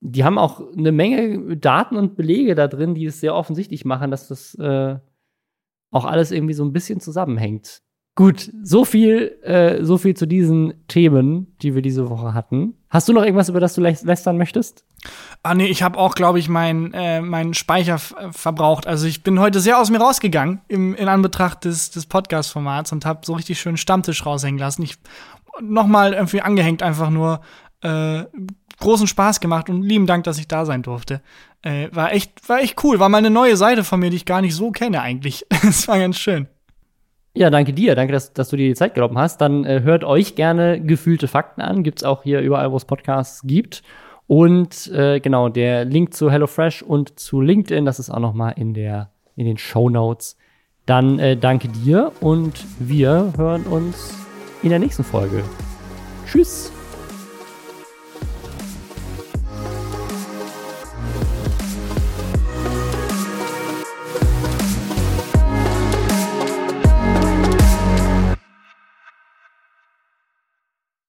die haben auch eine Menge Daten und Belege da drin, die es sehr offensichtlich machen, dass das, äh, auch alles irgendwie so ein bisschen zusammenhängt. Gut, so viel, äh, so viel zu diesen Themen, die wir diese Woche hatten. Hast du noch irgendwas, über das du lä lästern möchtest? Ah nee, ich habe auch, glaube ich, meinen äh, mein Speicher verbraucht. Also ich bin heute sehr aus mir rausgegangen im, in Anbetracht des, des Podcast-Formats und habe so richtig schön Stammtisch raushängen lassen. Ich noch mal irgendwie angehängt, einfach nur äh, großen Spaß gemacht und lieben Dank, dass ich da sein durfte. Äh, war echt, war echt cool. War mal eine neue Seite von mir, die ich gar nicht so kenne eigentlich. Es war ganz schön. Ja, danke dir. Danke, dass, dass du dir die Zeit genommen hast. Dann äh, hört euch gerne gefühlte Fakten an. Gibt's auch hier überall, wo es Podcasts gibt. Und äh, genau, der Link zu HelloFresh und zu LinkedIn, das ist auch noch mal in, der, in den Show Notes. Dann äh, danke dir und wir hören uns in der nächsten Folge. Tschüss.